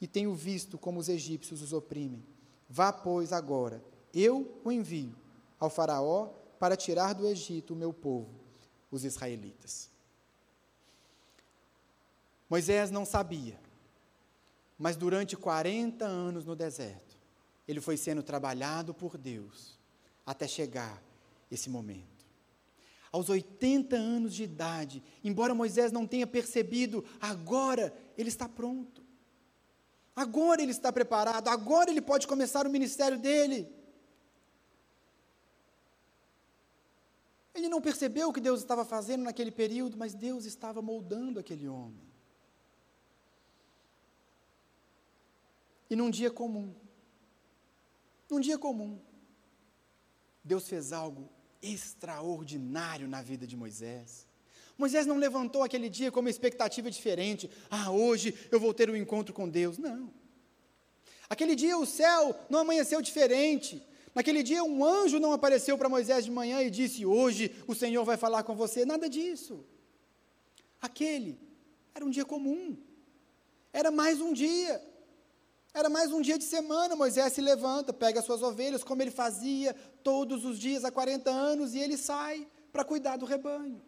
e tenho visto como os egípcios os oprimem. Vá, pois, agora, eu o envio ao Faraó para tirar do Egito o meu povo, os israelitas. Moisés não sabia, mas durante 40 anos no deserto, ele foi sendo trabalhado por Deus até chegar esse momento. Aos 80 anos de idade, embora Moisés não tenha percebido, agora ele está pronto. Agora ele está preparado, agora ele pode começar o ministério dele. Ele não percebeu o que Deus estava fazendo naquele período, mas Deus estava moldando aquele homem. E num dia comum, num dia comum, Deus fez algo extraordinário na vida de Moisés. Moisés não levantou aquele dia com uma expectativa diferente. Ah, hoje eu vou ter um encontro com Deus. Não. Aquele dia o céu não amanheceu diferente. Naquele dia, um anjo não apareceu para Moisés de manhã e disse: Hoje o Senhor vai falar com você. Nada disso. Aquele era um dia comum. Era mais um dia. Era mais um dia de semana. Moisés se levanta, pega as suas ovelhas, como ele fazia todos os dias há 40 anos, e ele sai para cuidar do rebanho.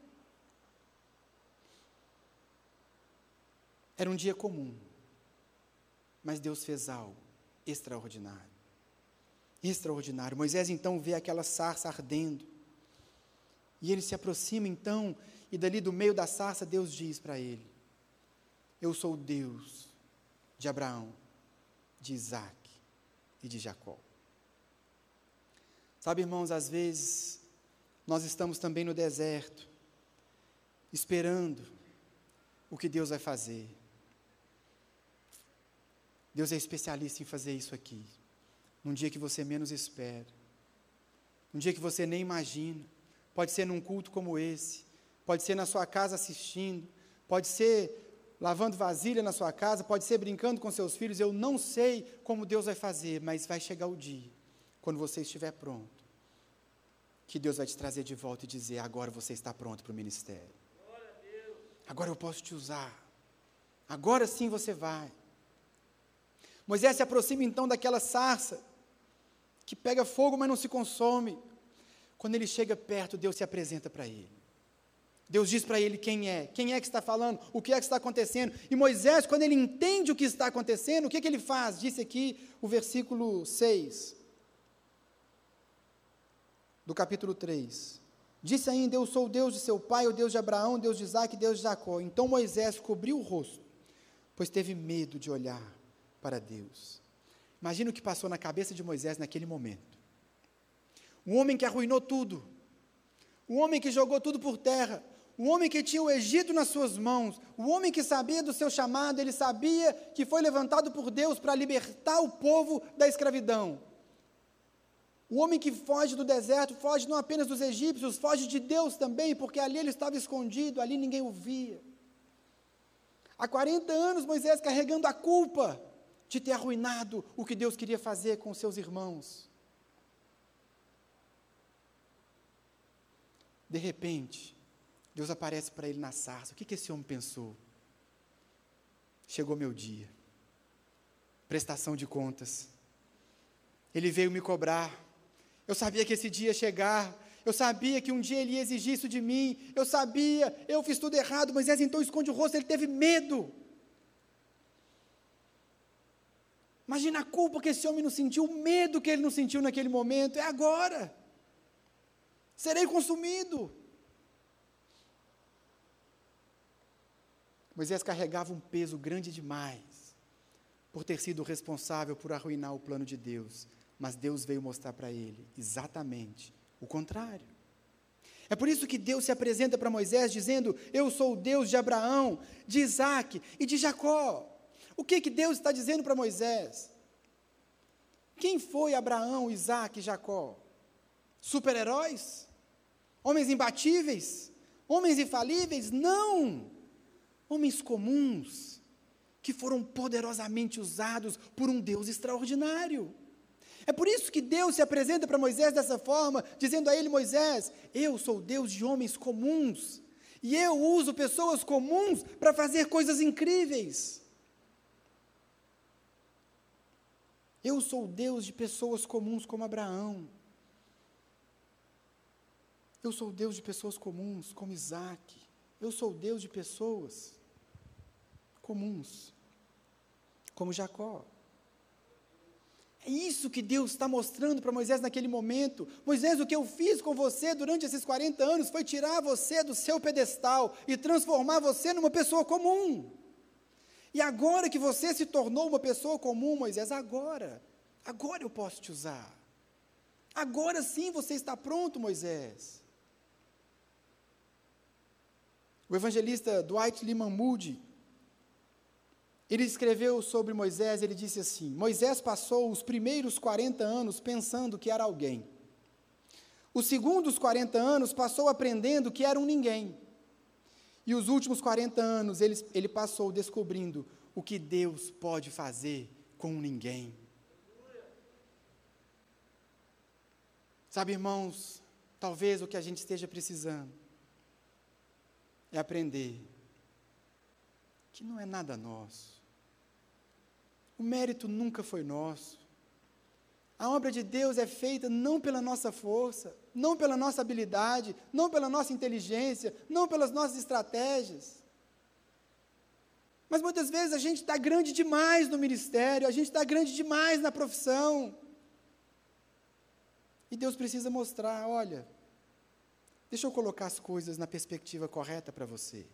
Era um dia comum. Mas Deus fez algo extraordinário extraordinário. Moisés então vê aquela sarça ardendo. E ele se aproxima então, e dali do meio da sarça, Deus diz para ele: Eu sou o Deus de Abraão, de Isaac e de Jacó. Sabe, irmãos, às vezes nós estamos também no deserto, esperando o que Deus vai fazer. Deus é especialista em fazer isso aqui num dia que você menos espera, num dia que você nem imagina. Pode ser num culto como esse, pode ser na sua casa assistindo, pode ser lavando vasilha na sua casa, pode ser brincando com seus filhos. Eu não sei como Deus vai fazer, mas vai chegar o dia, quando você estiver pronto, que Deus vai te trazer de volta e dizer: agora você está pronto para o ministério. Agora eu posso te usar. Agora sim você vai. Moisés se aproxima então daquela sarça que pega fogo, mas não se consome. Quando ele chega perto, Deus se apresenta para ele. Deus diz para ele quem é, quem é que está falando, o que é que está acontecendo. E Moisés, quando ele entende o que está acontecendo, o que, é que ele faz? Disse aqui o versículo 6 do capítulo 3. Disse ainda: Eu sou o Deus de seu pai, o Deus de Abraão, o Deus de Isaac, Deus de Jacó. Então Moisés cobriu o rosto, pois teve medo de olhar para Deus. Imagina o que passou na cabeça de Moisés naquele momento. Um homem que arruinou tudo, um homem que jogou tudo por terra, um homem que tinha o Egito nas suas mãos, um homem que sabia do seu chamado, ele sabia que foi levantado por Deus para libertar o povo da escravidão. O homem que foge do deserto, foge não apenas dos egípcios, foge de Deus também, porque ali ele estava escondido, ali ninguém o via. Há 40 anos Moisés carregando a culpa de ter arruinado o que Deus queria fazer com seus irmãos. De repente, Deus aparece para ele na sarça. O que, que esse homem pensou? Chegou meu dia. Prestação de contas. Ele veio me cobrar. Eu sabia que esse dia ia chegar. Eu sabia que um dia ele ia exigir isso de mim. Eu sabia, eu fiz tudo errado. Moisés então esconde o rosto, ele teve medo. Imagina a culpa que esse homem não sentiu, o medo que ele não sentiu naquele momento. É agora. Serei consumido. Moisés carregava um peso grande demais por ter sido responsável por arruinar o plano de Deus, mas Deus veio mostrar para ele exatamente o contrário. É por isso que Deus se apresenta para Moisés dizendo: Eu sou o Deus de Abraão, de Isaac e de Jacó. O que, que Deus está dizendo para Moisés? Quem foi Abraão, Isaac e Jacó? Super-heróis? Homens imbatíveis? Homens infalíveis? Não! Homens comuns, que foram poderosamente usados por um Deus extraordinário. É por isso que Deus se apresenta para Moisés dessa forma, dizendo a ele: Moisés, eu sou Deus de homens comuns, e eu uso pessoas comuns para fazer coisas incríveis. Eu sou Deus de pessoas comuns como Abraão. Eu sou Deus de pessoas comuns como Isaac. Eu sou Deus de pessoas comuns, como Jacó. É isso que Deus está mostrando para Moisés naquele momento. Moisés, o que eu fiz com você durante esses 40 anos foi tirar você do seu pedestal e transformar você numa pessoa comum. E agora que você se tornou uma pessoa comum, Moisés, agora, agora eu posso te usar. Agora sim você está pronto, Moisés. O evangelista Dwight Lyman Moody, ele escreveu sobre Moisés, ele disse assim: Moisés passou os primeiros 40 anos pensando que era alguém. Os segundos 40 anos passou aprendendo que era um ninguém. E os últimos 40 anos ele, ele passou descobrindo o que Deus pode fazer com ninguém. Sabe, irmãos, talvez o que a gente esteja precisando é aprender que não é nada nosso. O mérito nunca foi nosso. A obra de Deus é feita não pela nossa força, não pela nossa habilidade, não pela nossa inteligência, não pelas nossas estratégias. Mas muitas vezes a gente está grande demais no ministério, a gente está grande demais na profissão. E Deus precisa mostrar: olha, deixa eu colocar as coisas na perspectiva correta para você.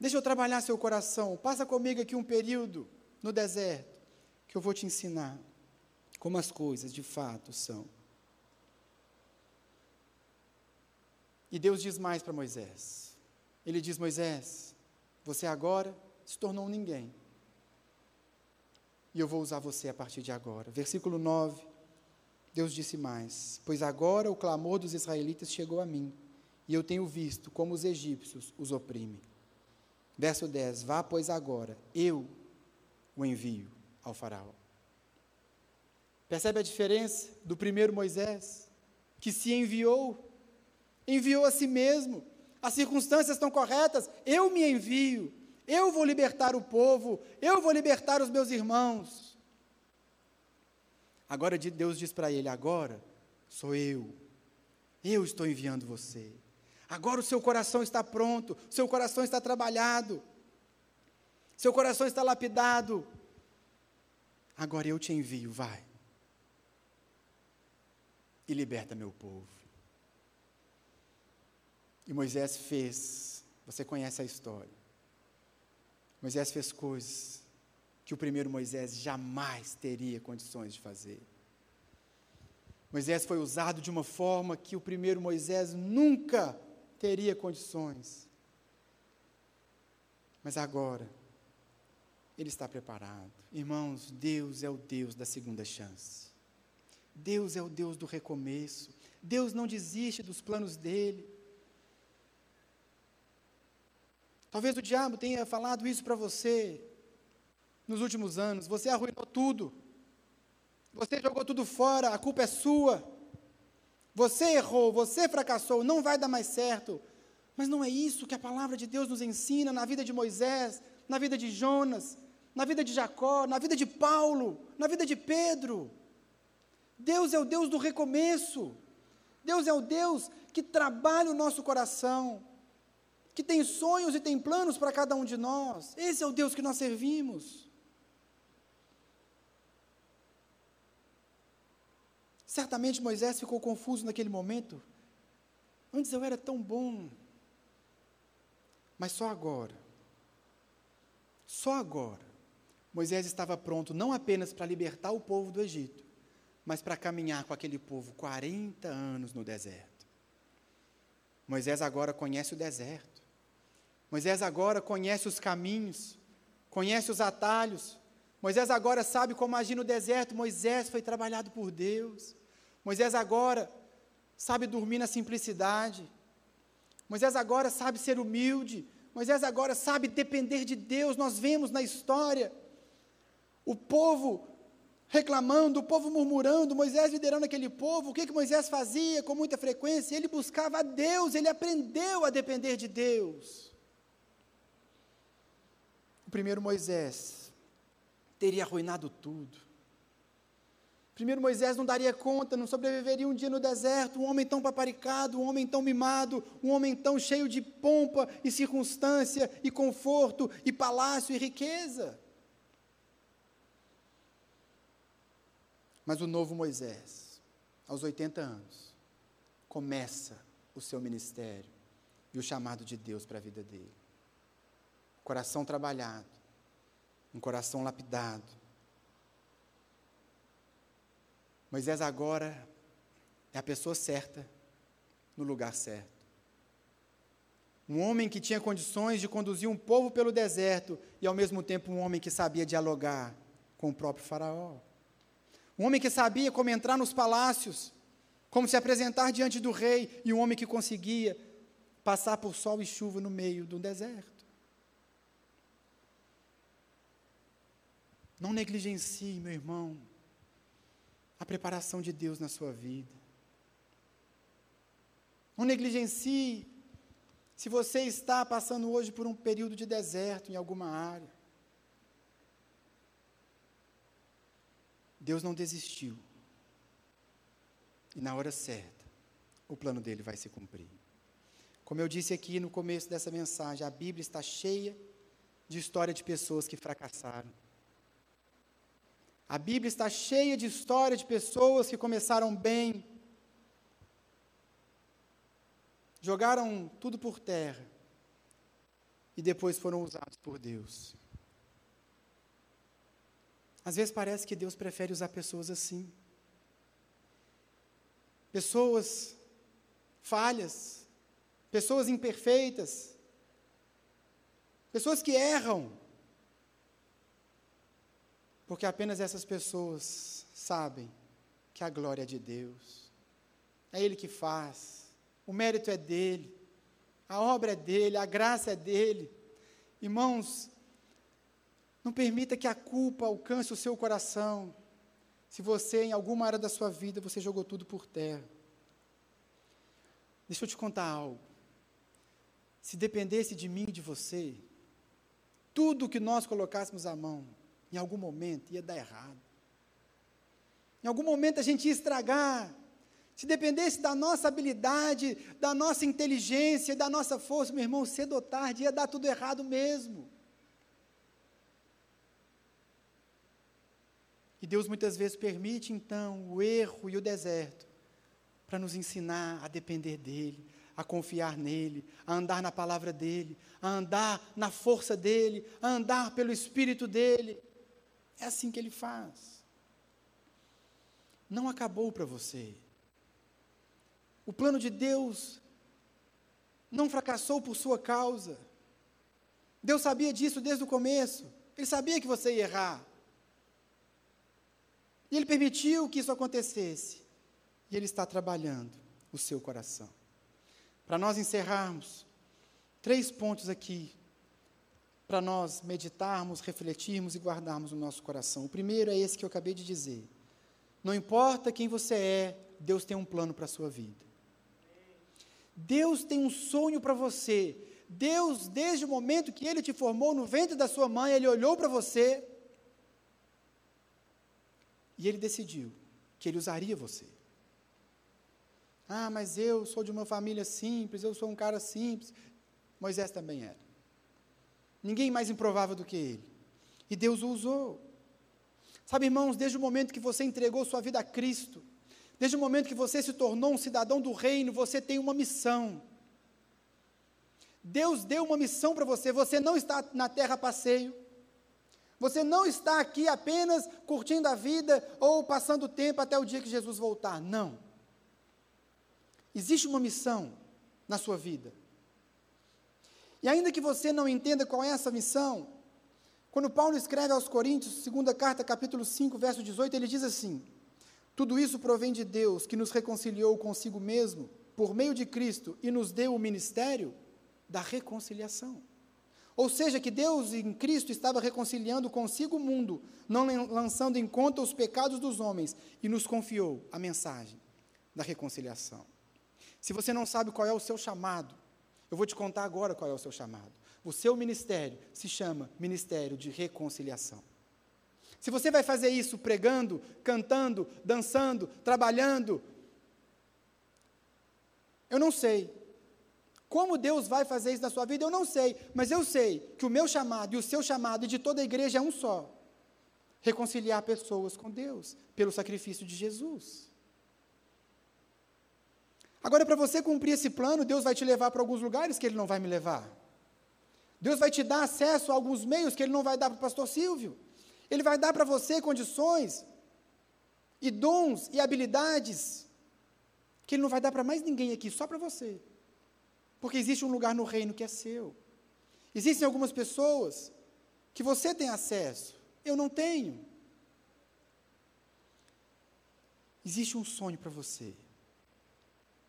Deixa eu trabalhar seu coração. Passa comigo aqui um período no deserto, que eu vou te ensinar como as coisas de fato são. E Deus diz mais para Moisés. Ele diz: Moisés, você agora se tornou um ninguém. E eu vou usar você a partir de agora. Versículo 9. Deus disse mais: Pois agora o clamor dos israelitas chegou a mim, e eu tenho visto como os egípcios os oprimem. Verso 10: Vá, pois agora, eu o envio ao Faraó. Percebe a diferença do primeiro Moisés, que se enviou, enviou a si mesmo, as circunstâncias estão corretas, eu me envio, eu vou libertar o povo, eu vou libertar os meus irmãos. Agora Deus diz para ele: agora sou eu, eu estou enviando você. Agora o seu coração está pronto, seu coração está trabalhado. Seu coração está lapidado. Agora eu te envio, vai. E liberta meu povo. E Moisés fez, você conhece a história. Moisés fez coisas que o primeiro Moisés jamais teria condições de fazer. Moisés foi usado de uma forma que o primeiro Moisés nunca teria condições. Mas agora, ele está preparado. Irmãos, Deus é o Deus da segunda chance. Deus é o Deus do recomeço. Deus não desiste dos planos dele. Talvez o diabo tenha falado isso para você nos últimos anos. Você arruinou tudo. Você jogou tudo fora, a culpa é sua. Você errou, você fracassou, não vai dar mais certo. Mas não é isso que a palavra de Deus nos ensina na vida de Moisés, na vida de Jonas, na vida de Jacó, na vida de Paulo, na vida de Pedro. Deus é o Deus do recomeço. Deus é o Deus que trabalha o nosso coração, que tem sonhos e tem planos para cada um de nós. Esse é o Deus que nós servimos. Certamente Moisés ficou confuso naquele momento. Antes eu era tão bom. Mas só agora, só agora, Moisés estava pronto não apenas para libertar o povo do Egito, mas para caminhar com aquele povo 40 anos no deserto. Moisés agora conhece o deserto. Moisés agora conhece os caminhos, conhece os atalhos. Moisés agora sabe como agir no deserto. Moisés foi trabalhado por Deus. Moisés agora sabe dormir na simplicidade. Moisés agora sabe ser humilde. Moisés agora sabe depender de Deus. Nós vemos na história o povo reclamando, o povo murmurando, Moisés liderando aquele povo. O que, que Moisés fazia com muita frequência? Ele buscava a Deus, ele aprendeu a depender de Deus. O primeiro Moisés teria arruinado tudo. Primeiro Moisés não daria conta, não sobreviveria um dia no deserto, um homem tão paparicado, um homem tão mimado, um homem tão cheio de pompa e circunstância e conforto e palácio e riqueza. Mas o novo Moisés, aos 80 anos, começa o seu ministério e o chamado de Deus para a vida dele. Coração trabalhado, um coração lapidado, Moisés agora é a pessoa certa, no lugar certo. Um homem que tinha condições de conduzir um povo pelo deserto e, ao mesmo tempo, um homem que sabia dialogar com o próprio Faraó. Um homem que sabia como entrar nos palácios, como se apresentar diante do rei, e um homem que conseguia passar por sol e chuva no meio do deserto. Não negligencie, meu irmão, a preparação de Deus na sua vida. Não negligencie se você está passando hoje por um período de deserto em alguma área. Deus não desistiu. E na hora certa, o plano dele vai se cumprir. Como eu disse aqui no começo dessa mensagem, a Bíblia está cheia de história de pessoas que fracassaram a Bíblia está cheia de histórias de pessoas que começaram bem, jogaram tudo por terra e depois foram usados por Deus. Às vezes parece que Deus prefere usar pessoas assim. Pessoas falhas, pessoas imperfeitas, pessoas que erram, porque apenas essas pessoas sabem que a glória é de Deus. É Ele que faz. O mérito é dele. A obra é dele, a graça é dele. Irmãos, não permita que a culpa alcance o seu coração. Se você, em alguma área da sua vida, você jogou tudo por terra. Deixa eu te contar algo. Se dependesse de mim e de você, tudo que nós colocássemos à mão, em algum momento ia dar errado. Em algum momento a gente ia estragar. Se dependesse da nossa habilidade, da nossa inteligência, da nossa força, meu irmão, cedo ou tarde ia dar tudo errado mesmo. E Deus muitas vezes permite então o erro e o deserto para nos ensinar a depender dEle, a confiar nele, a andar na palavra dEle, a andar na força dEle, a andar pelo Espírito dEle. É assim que ele faz. Não acabou para você. O plano de Deus não fracassou por sua causa. Deus sabia disso desde o começo. Ele sabia que você ia errar. E Ele permitiu que isso acontecesse. E Ele está trabalhando o seu coração. Para nós encerrarmos, três pontos aqui para nós meditarmos, refletirmos e guardarmos no nosso coração. O primeiro é esse que eu acabei de dizer. Não importa quem você é, Deus tem um plano para a sua vida. Deus tem um sonho para você. Deus, desde o momento que Ele te formou no ventre da sua mãe, Ele olhou para você e Ele decidiu que Ele usaria você. Ah, mas eu sou de uma família simples, eu sou um cara simples. Moisés também era. Ninguém mais improvável do que ele. E Deus o usou. Sabe, irmãos, desde o momento que você entregou sua vida a Cristo, desde o momento que você se tornou um cidadão do reino, você tem uma missão. Deus deu uma missão para você. Você não está na terra a passeio. Você não está aqui apenas curtindo a vida ou passando tempo até o dia que Jesus voltar. Não. Existe uma missão na sua vida. E ainda que você não entenda qual é essa missão, quando Paulo escreve aos Coríntios, segunda carta, capítulo 5, verso 18, ele diz assim: Tudo isso provém de Deus, que nos reconciliou consigo mesmo, por meio de Cristo, e nos deu o ministério da reconciliação. Ou seja, que Deus em Cristo estava reconciliando consigo o mundo, não lançando em conta os pecados dos homens, e nos confiou a mensagem da reconciliação. Se você não sabe qual é o seu chamado, eu vou te contar agora qual é o seu chamado. O seu ministério se chama Ministério de Reconciliação. Se você vai fazer isso pregando, cantando, dançando, trabalhando, eu não sei. Como Deus vai fazer isso na sua vida, eu não sei. Mas eu sei que o meu chamado e o seu chamado e de toda a igreja é um só: reconciliar pessoas com Deus, pelo sacrifício de Jesus. Agora, para você cumprir esse plano, Deus vai te levar para alguns lugares que Ele não vai me levar. Deus vai te dar acesso a alguns meios que Ele não vai dar para o pastor Silvio. Ele vai dar para você condições e dons e habilidades que Ele não vai dar para mais ninguém aqui, só para você. Porque existe um lugar no reino que é seu. Existem algumas pessoas que você tem acesso, eu não tenho. Existe um sonho para você.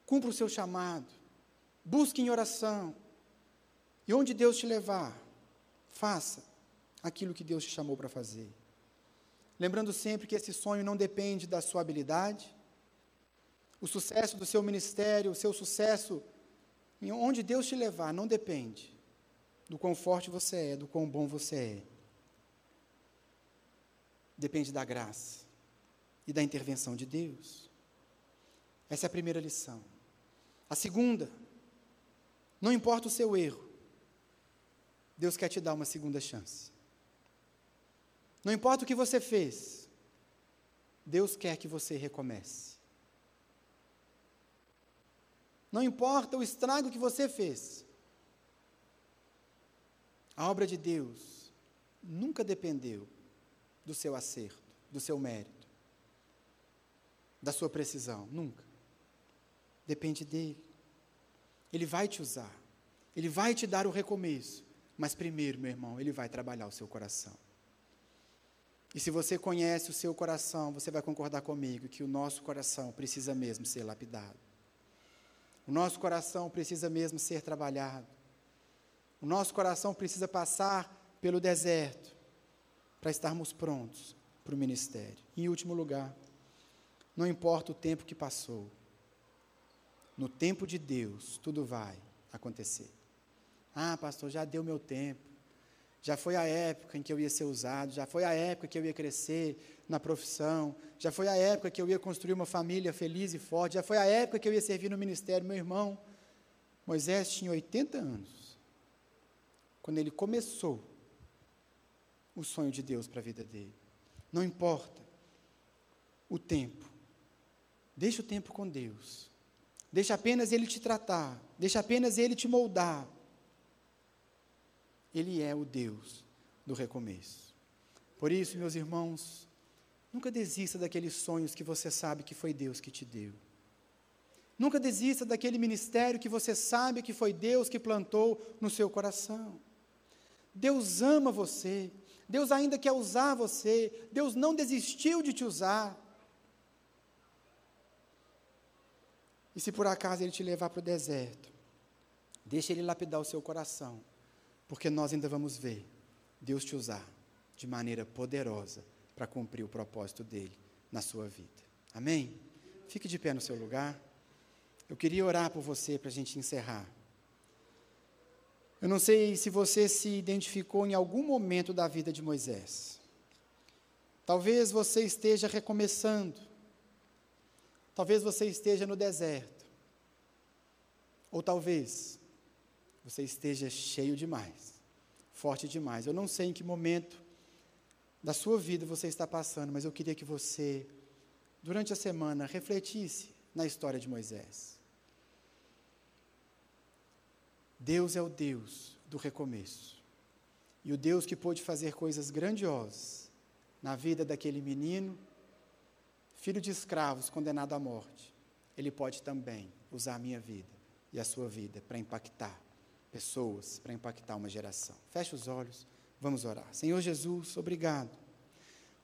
Cumpra o seu chamado. Busque em oração. E onde Deus te levar, faça aquilo que Deus te chamou para fazer. Lembrando sempre que esse sonho não depende da sua habilidade, o sucesso do seu ministério, o seu sucesso onde Deus te levar, não depende do quão forte você é, do quão bom você é. Depende da graça e da intervenção de Deus. Essa é a primeira lição. A segunda, não importa o seu erro, Deus quer te dar uma segunda chance. Não importa o que você fez, Deus quer que você recomece. Não importa o estrago que você fez, a obra de Deus nunca dependeu do seu acerto, do seu mérito, da sua precisão, nunca. Depende dele. Ele vai te usar. Ele vai te dar o recomeço. Mas primeiro, meu irmão, ele vai trabalhar o seu coração. E se você conhece o seu coração, você vai concordar comigo que o nosso coração precisa mesmo ser lapidado. O nosso coração precisa mesmo ser trabalhado. O nosso coração precisa passar pelo deserto para estarmos prontos para o ministério. Em último lugar, não importa o tempo que passou, no tempo de Deus, tudo vai acontecer. Ah, pastor, já deu meu tempo. Já foi a época em que eu ia ser usado, já foi a época que eu ia crescer na profissão, já foi a época que eu ia construir uma família feliz e forte, já foi a época que eu ia servir no ministério. Meu irmão, Moisés tinha 80 anos, quando ele começou o sonho de Deus para a vida dele. Não importa o tempo, deixa o tempo com Deus. Deixa apenas Ele te tratar, deixa apenas Ele te moldar. Ele é o Deus do recomeço. Por isso, meus irmãos, nunca desista daqueles sonhos que você sabe que foi Deus que te deu. Nunca desista daquele ministério que você sabe que foi Deus que plantou no seu coração. Deus ama você, Deus ainda quer usar você. Deus não desistiu de te usar. E se por acaso Ele te levar para o deserto, deixe Ele lapidar o seu coração, porque nós ainda vamos ver Deus te usar de maneira poderosa para cumprir o propósito dele na sua vida. Amém? Fique de pé no seu lugar. Eu queria orar por você para a gente encerrar. Eu não sei se você se identificou em algum momento da vida de Moisés. Talvez você esteja recomeçando. Talvez você esteja no deserto. Ou talvez você esteja cheio demais, forte demais. Eu não sei em que momento da sua vida você está passando, mas eu queria que você, durante a semana, refletisse na história de Moisés. Deus é o Deus do recomeço. E o Deus que pôde fazer coisas grandiosas na vida daquele menino, filho de escravos condenado à morte, ele pode também usar a minha vida e a sua vida para impactar pessoas, para impactar uma geração. Feche os olhos. Vamos orar. Senhor Jesus, obrigado.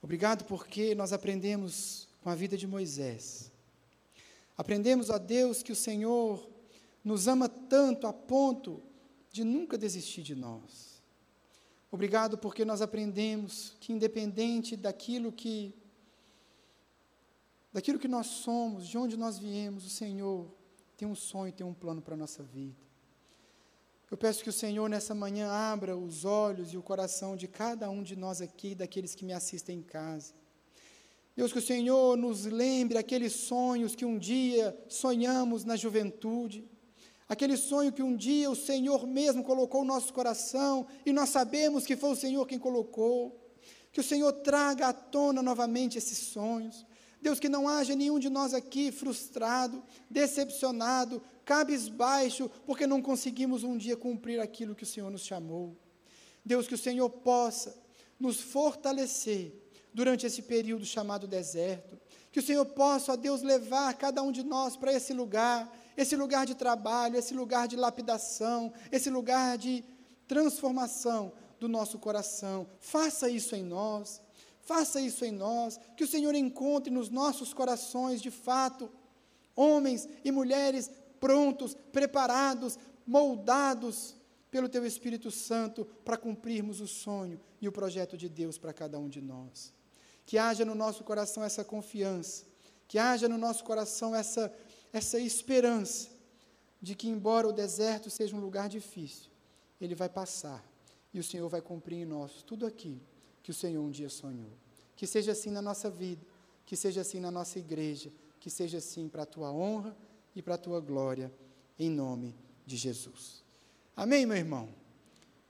Obrigado porque nós aprendemos com a vida de Moisés. Aprendemos, ó Deus, que o Senhor nos ama tanto a ponto de nunca desistir de nós. Obrigado porque nós aprendemos que independente daquilo que daquilo que nós somos, de onde nós viemos, o Senhor tem um sonho, tem um plano para a nossa vida. Eu peço que o Senhor nessa manhã abra os olhos e o coração de cada um de nós aqui, daqueles que me assistem em casa. Deus, que o Senhor nos lembre aqueles sonhos que um dia sonhamos na juventude, aquele sonho que um dia o Senhor mesmo colocou no nosso coração e nós sabemos que foi o Senhor quem colocou. Que o Senhor traga à tona novamente esses sonhos. Deus, que não haja nenhum de nós aqui frustrado, decepcionado, cabisbaixo, porque não conseguimos um dia cumprir aquilo que o Senhor nos chamou. Deus, que o Senhor possa nos fortalecer durante esse período chamado deserto. Que o Senhor possa, ó Deus, levar cada um de nós para esse lugar, esse lugar de trabalho, esse lugar de lapidação, esse lugar de transformação do nosso coração. Faça isso em nós. Faça isso em nós, que o Senhor encontre nos nossos corações, de fato, homens e mulheres prontos, preparados, moldados pelo Teu Espírito Santo para cumprirmos o sonho e o projeto de Deus para cada um de nós. Que haja no nosso coração essa confiança, que haja no nosso coração essa, essa esperança de que, embora o deserto seja um lugar difícil, ele vai passar e o Senhor vai cumprir em nós tudo aquilo que o Senhor um dia sonhou. Que seja assim na nossa vida, que seja assim na nossa igreja, que seja assim para a tua honra e para a tua glória, em nome de Jesus. Amém, meu irmão?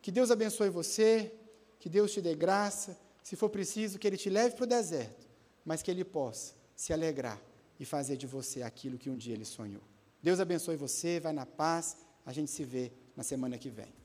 Que Deus abençoe você, que Deus te dê graça, se for preciso, que Ele te leve para o deserto, mas que Ele possa se alegrar e fazer de você aquilo que um dia Ele sonhou. Deus abençoe você, vai na paz, a gente se vê na semana que vem.